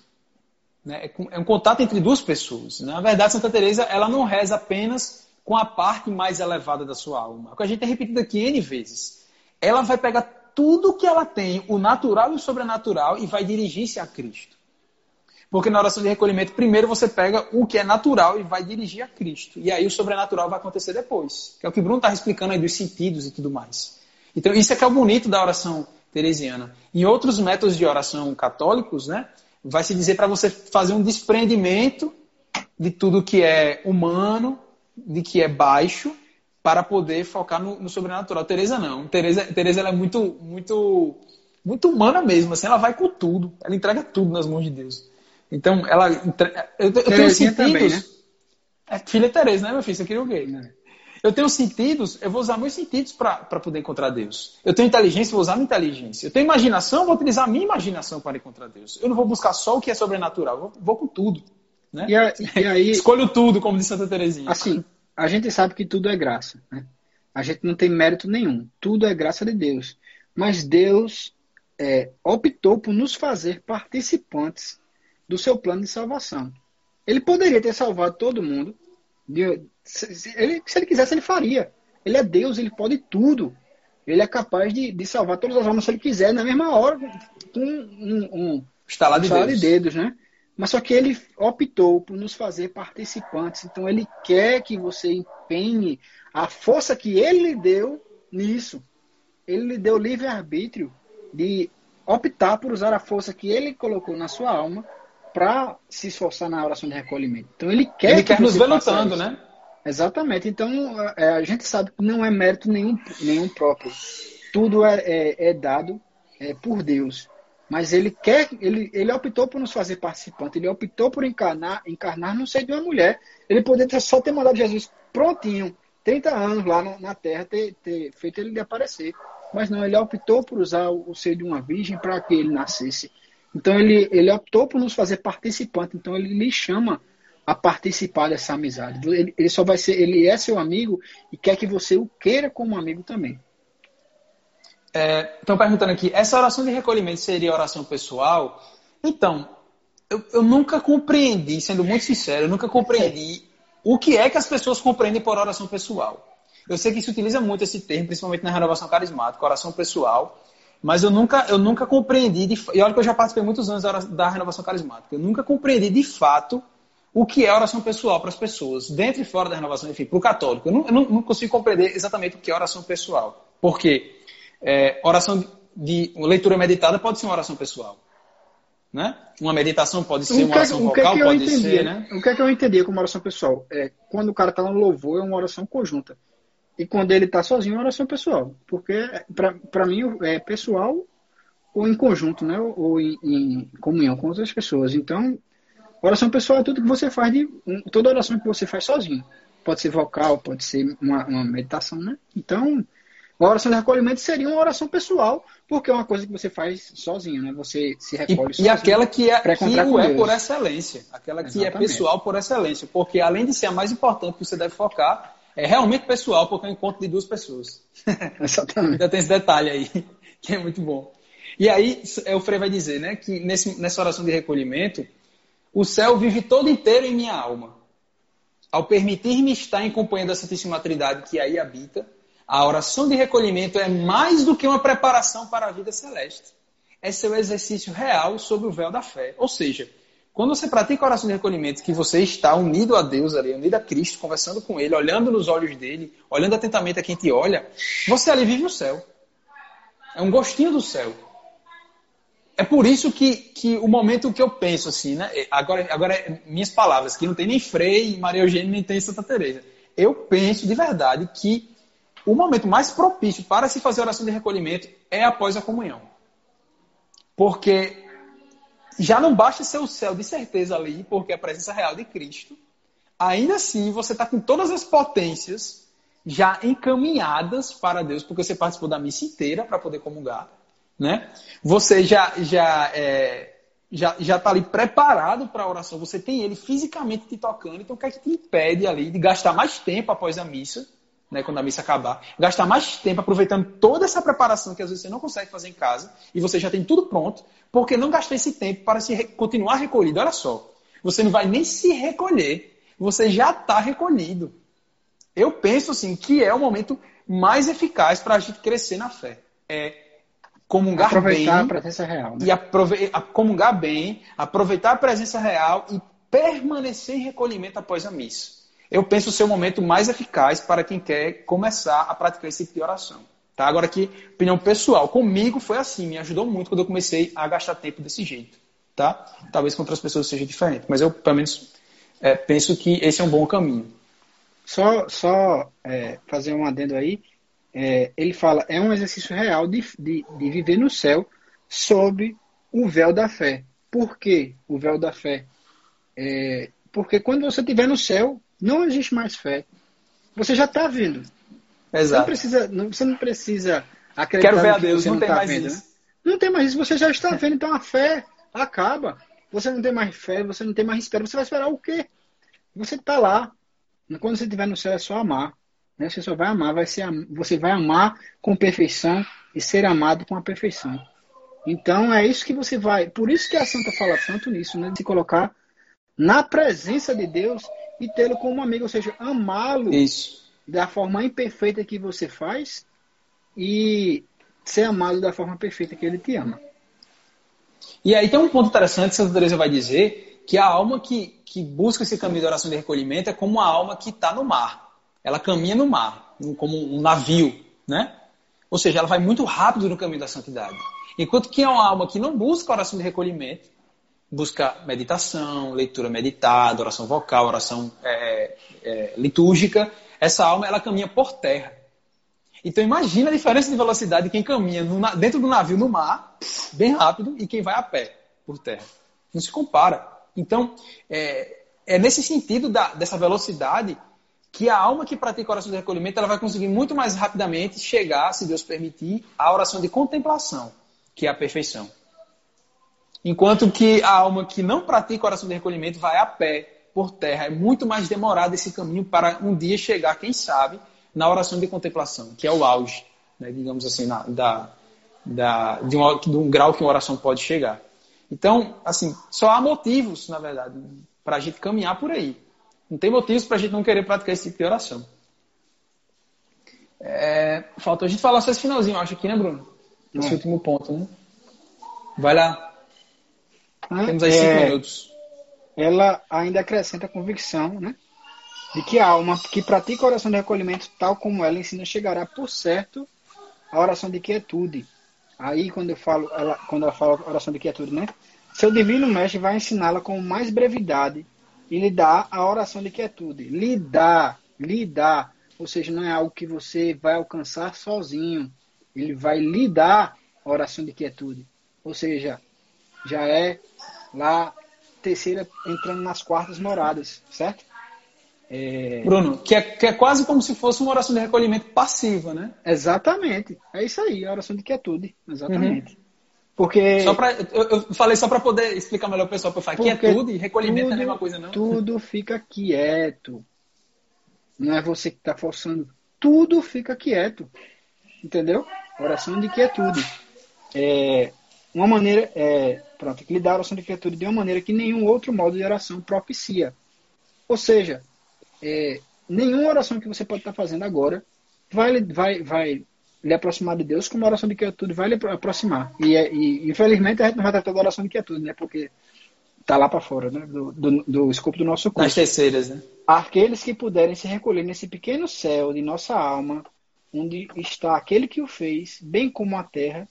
[SPEAKER 1] Né? É, é um contato entre duas pessoas. Na verdade, Santa Teresa ela não reza apenas com a parte mais elevada da sua alma. O que a gente tem repetido aqui N vezes. Ela vai pegar tudo que ela tem, o natural e o sobrenatural, e vai dirigir-se a Cristo. Porque na oração de recolhimento, primeiro você pega o que é natural e vai dirigir a Cristo. E aí o sobrenatural vai acontecer depois. Que é o que o Bruno está explicando aí dos sentidos e tudo mais. Então, isso é que é o bonito da oração teresiana. Em outros métodos de oração católicos, né, vai se dizer para você fazer um desprendimento de tudo que é humano, de que é baixo, para poder focar no, no sobrenatural. Teresa não. Teresa, Teresa ela é muito, muito, muito humana mesmo. Assim, ela vai com tudo. Ela entrega tudo nas mãos de Deus. Então, ela. Eu, eu tenho sentidos. Também, né? É filha Tereza, né, meu filho? Você queria o gay, né? Eu tenho sentidos, eu vou usar meus sentidos para poder encontrar Deus. Eu tenho inteligência, vou usar minha inteligência. Eu tenho imaginação, vou utilizar a minha imaginação para encontrar Deus. Eu não vou buscar só o que é sobrenatural, vou, vou com tudo. Né?
[SPEAKER 2] E, a, e *laughs* aí,
[SPEAKER 1] Escolho tudo, como disse Santa Terezinha.
[SPEAKER 2] Assim, a gente sabe que tudo é graça. Né? A gente não tem mérito nenhum. Tudo é graça de Deus. Mas Deus é, optou por nos fazer participantes do seu plano de salvação. Ele poderia ter salvado todo mundo. Se ele, se ele quisesse, ele faria. Ele é Deus, ele pode tudo. Ele é capaz de, de salvar todas as almas se ele quiser, na mesma hora, com um, um,
[SPEAKER 1] estalar de, dedos.
[SPEAKER 2] de dedos, né? Mas só que ele optou por nos fazer participantes. Então ele quer que você empenhe a força que ele lhe deu nisso. Ele lhe deu livre-arbítrio de optar por usar a força que ele colocou na sua alma para se esforçar na oração de recolhimento. Então ele quer
[SPEAKER 1] ele quer nos ver lutando, né?
[SPEAKER 2] Exatamente. Então é, a gente sabe que não é mérito nenhum, nenhum próprio. Tudo é, é, é dado é, por Deus. Mas ele quer, ele, ele optou por nos fazer participante. Ele optou por encarnar, encarnar no seio de uma mulher. Ele poderia ter, só ter mandado Jesus prontinho, 30 anos lá no, na Terra, ter, ter feito ele aparecer. Mas não, ele optou por usar o, o seio de uma virgem para que ele nascesse então ele, ele optou por nos fazer participante. Então ele lhe chama a participar dessa amizade. Ele, ele só vai ser, ele é seu amigo e quer que você o queira como amigo também.
[SPEAKER 1] Estão é, perguntando aqui, essa oração de recolhimento seria oração pessoal? Então, eu, eu nunca compreendi, sendo muito sincero, eu nunca compreendi o que é que as pessoas compreendem por oração pessoal. Eu sei que se utiliza muito esse termo, principalmente na renovação carismática, oração pessoal. Mas eu nunca, eu nunca compreendi, de, e olha que eu já participei muitos anos da, renovação carismática, eu nunca compreendi de fato o que é oração pessoal para as pessoas, dentro e fora da renovação, enfim, para o católico. Eu não, eu não, consigo compreender exatamente o que é oração pessoal. Porque é, oração de, de, leitura meditada pode ser uma oração pessoal. Né? Uma meditação pode ser uma oração
[SPEAKER 2] o que,
[SPEAKER 1] vocal,
[SPEAKER 2] o que
[SPEAKER 1] pode
[SPEAKER 2] entendi,
[SPEAKER 1] ser, né?
[SPEAKER 2] O que é que eu entendia como oração pessoal? É, quando o cara está no louvor, é uma oração conjunta. E quando ele está sozinho, é oração pessoal. Porque, para mim, é pessoal ou em conjunto, né? Ou em, em, comunhão com outras pessoas. Então, oração pessoal é tudo que você faz, de toda oração que você faz sozinho. Pode ser vocal, pode ser uma, uma meditação, né? Então, a oração de recolhimento seria uma oração pessoal, porque é uma coisa que você faz sozinho, né? Você se recolhe
[SPEAKER 1] e,
[SPEAKER 2] sozinho.
[SPEAKER 1] E aquela que é, que o é por excelência. Aquela que é Exatamente. é pessoal por excelência. Porque além de ser a mais importante que você deve focar, é realmente pessoal, porque é um encontro de duas pessoas. *laughs*
[SPEAKER 2] Exatamente.
[SPEAKER 1] Ainda tem esse detalhe aí, *laughs* que é muito bom. E aí, é, o Frei vai dizer né, que nesse, nessa oração de recolhimento, o céu vive todo inteiro em minha alma. Ao permitir-me estar em companhia da Santíssima Trindade que aí habita, a oração de recolhimento é mais do que uma preparação para a vida celeste. É seu exercício real sobre o véu da fé. Ou seja, quando você pratica a oração de recolhimento, que você está unido a Deus ali, unido a Cristo, conversando com Ele, olhando nos olhos dele, olhando atentamente a quem te olha, você ali vive o céu. É um gostinho do céu. É por isso que, que o momento que eu penso assim, né? Agora, agora minhas palavras, que não tem nem Frei, Maria Eugênia, nem tem Santa Teresa. Eu penso de verdade que o momento mais propício para se fazer oração de recolhimento é após a comunhão. Porque já não basta ser o céu de certeza ali, porque é a presença real de Cristo. Ainda assim, você está com todas as potências já encaminhadas para Deus, porque você participou da missa inteira para poder comungar. Né? Você já, já é, já já está ali preparado para a oração. Você tem ele fisicamente te tocando. Então, o que é que te impede ali de gastar mais tempo após a missa, né, quando a missa acabar, gastar mais tempo aproveitando toda essa preparação que às vezes você não consegue fazer em casa e você já tem tudo pronto, porque não gastar esse tempo para se continuar recolhido? Olha só, você não vai nem se recolher, você já está recolhido. Eu penso assim que é o momento mais eficaz para a gente crescer na fé. É comungar
[SPEAKER 2] aproveitar
[SPEAKER 1] bem
[SPEAKER 2] a presença real. Né?
[SPEAKER 1] e aprove comungar bem, aproveitar a presença real e permanecer em recolhimento após a missa. Eu penso ser o momento mais eficaz para quem quer começar a praticar esse tipo de oração. Tá? Agora aqui, opinião pessoal, comigo foi assim, me ajudou muito quando eu comecei a gastar tempo desse jeito. Tá? Talvez com outras pessoas seja diferente, mas eu pelo menos é, penso que esse é um bom caminho.
[SPEAKER 2] Só, só é, fazer um adendo aí, é, ele fala, é um exercício real de, de, de viver no céu sob o véu da fé. Por que o véu da fé? É, porque quando você estiver no céu, não existe mais fé. Você já está vendo. Você não
[SPEAKER 1] Exato.
[SPEAKER 2] precisa, não, você não precisa acreditar
[SPEAKER 1] Quero ver a Deus,
[SPEAKER 2] você
[SPEAKER 1] não tem
[SPEAKER 2] tá
[SPEAKER 1] mais
[SPEAKER 2] vendo,
[SPEAKER 1] isso.
[SPEAKER 2] né? Não tem mais isso, você já está vendo, então a fé acaba. Você não tem mais fé, você não tem mais espera. Você vai esperar o quê? Você está lá. Quando você estiver no céu é só amar. Né? Você só vai amar, vai ser, você vai amar com perfeição e ser amado com a perfeição. Então é isso que você vai. Por isso que a Santa fala tanto nisso, né? De se colocar na presença de Deus e tê-lo como amigo, ou seja, amá-lo da forma imperfeita que você faz e ser amado da forma perfeita que ele te ama.
[SPEAKER 1] E aí tem um ponto interessante, Santa Teresa vai dizer que a alma que, que busca esse caminho de oração de recolhimento é como a alma que está no mar. Ela caminha no mar, como um navio, né? Ou seja, ela vai muito rápido no caminho da santidade. Enquanto que é uma alma que não busca oração de recolhimento, busca meditação, leitura meditada, oração vocal, oração é, é, litúrgica, essa alma ela caminha por terra. Então imagina a diferença de velocidade de quem caminha no dentro do navio no mar, bem rápido, e quem vai a pé por terra. Não se compara. Então, é, é nesse sentido da- dessa velocidade que a alma que pratica a oração de recolhimento ela vai conseguir muito mais rapidamente chegar, se Deus permitir, à oração de contemplação, que é a perfeição. Enquanto que a alma que não pratica oração de recolhimento vai a pé, por terra. É muito mais demorado esse caminho para um dia chegar, quem sabe, na oração de contemplação, que é o auge, né, digamos assim, na- da, da, de, um, de um grau que uma oração pode chegar. Então, assim, só há motivos, na verdade, para a gente caminhar por aí. Não tem motivos para a gente não querer praticar esse tipo de oração. É, faltou a gente falar só esse finalzinho, acho aqui, né, Bruno? Esse
[SPEAKER 2] É.
[SPEAKER 1] último ponto, né? Vai lá? Temos aí cinco
[SPEAKER 2] É,
[SPEAKER 1] minutos.
[SPEAKER 2] ela ainda acrescenta a convicção, né? De que a alma que pratica a oração de recolhimento, tal como ela ensina, chegará por certo à oração de quietude. Aí, quando eu falo, ela, quando ela fala oração de quietude, né? Seu divino mestre vai ensiná-la com mais brevidade e lhe dá a oração de quietude. Lhe dá, lhe dá. Ou seja, não é algo que você vai alcançar sozinho. Ele vai lhe dar a oração de quietude. Ou seja, já é lá terceira entrando nas quartas moradas, certo? É,
[SPEAKER 1] Bruno, que é, que é quase como se fosse uma oração de recolhimento passiva, né?
[SPEAKER 2] exatamente. É isso aí, a oração de quietude. Exatamente. Porque,
[SPEAKER 1] Só pra, eu, eu falei só para poder explicar melhor o pessoal, para falar quietude e recolhimento
[SPEAKER 2] tudo,
[SPEAKER 1] é a mesma coisa, não?
[SPEAKER 2] Tudo fica quieto. Não é você que está forçando. Tudo fica quieto. Entendeu? Oração de quietude. É, uma maneira, é, pronto, que lhe dá a oração de quietude de uma maneira que nenhum outro modo de oração propicia. Ou seja, é, nenhuma oração que você pode estar fazendo agora vai, lhe- vai, vai lhe aproximar de Deus como a oração de quietude vai lhe apro- aproximar. E, é- e, infelizmente a gente não vai tratar da oração de quietude, né? Porque tá lá para fora, né? Do, do, do escopo do nosso
[SPEAKER 1] Nas
[SPEAKER 2] curso.
[SPEAKER 1] terceiras, né?
[SPEAKER 2] Aqueles que puderem se recolher nesse pequeno céu de nossa alma, onde está aquele que o fez, bem como a terra,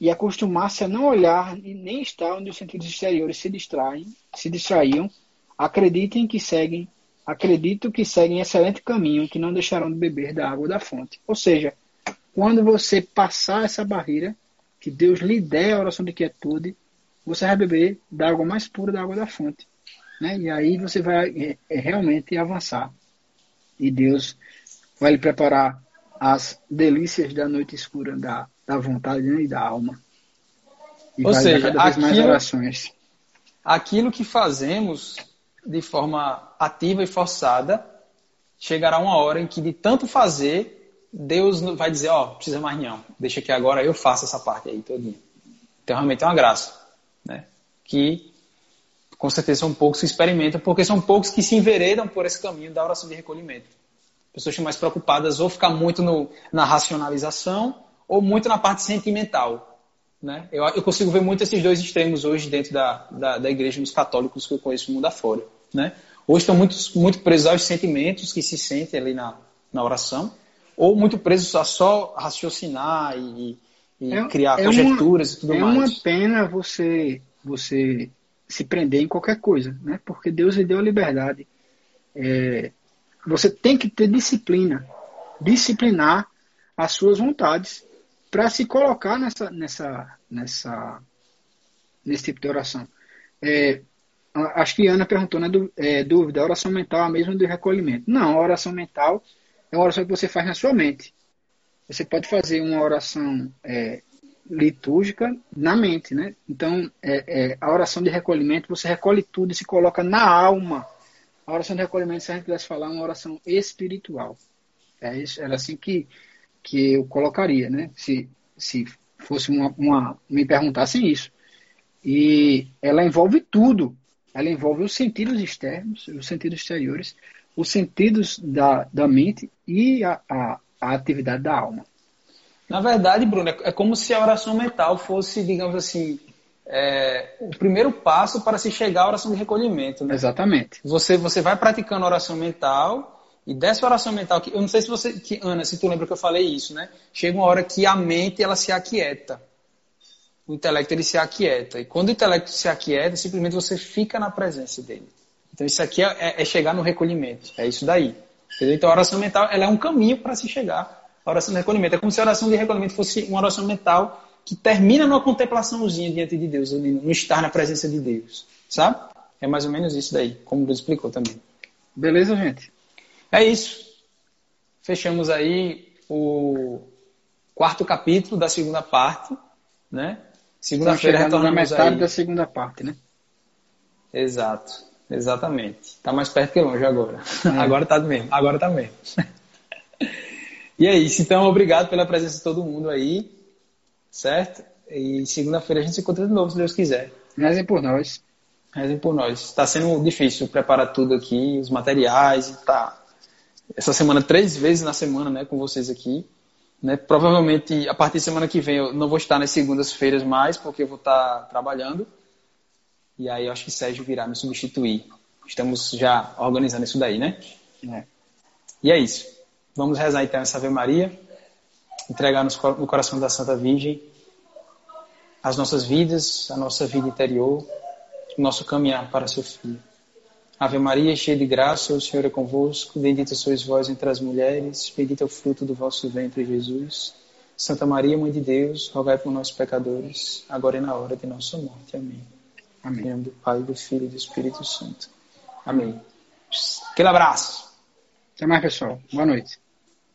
[SPEAKER 2] e acostumar-se a não olhar e nem estar onde os sentidos exteriores se distraem, se distraíam, acreditem que seguem, acredito que seguem excelente caminho, que não deixarão de beber da água da fonte. Ou seja, quando você passar essa barreira, que Deus lhe der a oração de quietude, você vai beber da água mais pura da água da fonte. Né? E aí você vai é, é, realmente avançar. E Deus vai lhe preparar as delícias da noite escura da, da vontade né? e da alma. E
[SPEAKER 1] Ou seja, aquilo- aquilo que fazemos de forma ativa e forçada, chegará uma hora em que de tanto fazer, Deus vai dizer, ó, precisa mais não, deixa que agora eu faço essa parte aí todinha. Então realmente é uma graça, né? Que com certeza são poucos que experimentam, porque são poucos que se enveredam por esse caminho da oração de recolhimento. Pessoas estão mais preocupadas ou ficar muito no- na racionalização ou muito na parte sentimental. Né? Eu, eu consigo ver muito esses dois extremos hoje dentro da, da, da igreja, nos católicos que eu conheço no mundo afora. Né? Hoje estão muito, muito presos aos sentimentos que se sentem ali na, na oração, ou muito presos a só raciocinar e, e
[SPEAKER 2] É-
[SPEAKER 1] criar
[SPEAKER 2] é
[SPEAKER 1] conjecturas e tudo
[SPEAKER 2] é
[SPEAKER 1] mais.
[SPEAKER 2] uma pena você você se prender em qualquer coisa, né? Porque Deus lhe deu a liberdade. É, você tem que ter disciplina, disciplinar as suas vontades para se colocar nessa nessa nessa nesse tipo de oração. É, acho que Ana perguntou, né? du- é, dúvida, a oração mental é a mesma do recolhimento? Não, a oração mental é uma oração que você faz na sua mente. Você pode fazer uma oração é, litúrgica na mente, né? Então, é, é, a oração de recolhimento, você recolhe tudo e se coloca na alma. A oração de recolhimento, se a gente pudesse falar, é uma oração espiritual. É isso, era assim que, que eu colocaria, né? Se, se fosse uma, uma, me perguntassem isso. E ela envolve tudo. Ela envolve os sentidos externos, os sentidos exteriores, os sentidos da, da mente e a, a, a atividade da alma.
[SPEAKER 1] Na verdade, Bruno, é é como se a oração mental fosse, digamos assim, é, o primeiro passo para se chegar à oração de recolhimento. Né?
[SPEAKER 2] Exatamente.
[SPEAKER 1] Você, você vai praticando a oração mental e dessa oração mental, que eu não sei se você, que, Ana, se tu lembra que eu falei isso, né? Chega uma hora que a mente ela se aquieta. O intelecto ele se aquieta. E quando o intelecto se aquieta, simplesmente você fica na presença dele. Então isso aqui é, é- é chegar no recolhimento. É isso daí. Entendeu? Então a oração mental ela é um caminho para se chegar à oração de recolhimento. É como se a oração de recolhimento fosse uma oração mental que termina numa contemplaçãozinha diante de Deus, no estar na presença de Deus. Sabe? É mais ou menos isso daí, como Deus explicou também.
[SPEAKER 2] Beleza, gente?
[SPEAKER 1] É isso. Fechamos aí o quarto capítulo da segunda parte, né? Segunda-feira
[SPEAKER 2] na
[SPEAKER 1] retornamos
[SPEAKER 2] metade
[SPEAKER 1] aí.
[SPEAKER 2] da segunda parte, né?
[SPEAKER 1] Exato, exatamente. Tá mais perto que longe agora.
[SPEAKER 2] É. *laughs*
[SPEAKER 1] Agora tá mesmo, agora tá mesmo. *laughs* e é isso, então obrigado pela presença de todo mundo aí, certo? E segunda-feira a gente se encontra de novo, se Deus quiser.
[SPEAKER 2] Rezem por nós.
[SPEAKER 1] Rezem por nós. Está sendo difícil preparar tudo aqui, os materiais e tá. Essa semana, três vezes na semana, né, com vocês aqui. Né? Provavelmente, a partir da semana que vem, eu não vou estar nas segundas-feiras mais, porque eu vou estar trabalhando. E aí eu acho que Sérgio virá me substituir. Estamos já organizando isso daí, né?
[SPEAKER 2] É.
[SPEAKER 1] E é isso. Vamos rezar então essa Ave Maria, entregar no coração da Santa Virgem as nossas vidas, a nossa vida interior, o nosso caminhar para seu Filho. Ave Maria, cheia de graça, o Senhor é convosco, bendita sois vós entre as mulheres, bendito é o fruto do vosso ventre, Jesus. Santa Maria, Mãe de Deus, rogai por nós pecadores, agora e na hora de nossa morte. Amém. Em
[SPEAKER 2] Amém.
[SPEAKER 1] nome do Pai, do Filho e do Espírito Santo. Amém. Aquele abraço.
[SPEAKER 2] Até mais, pessoal. Boa noite.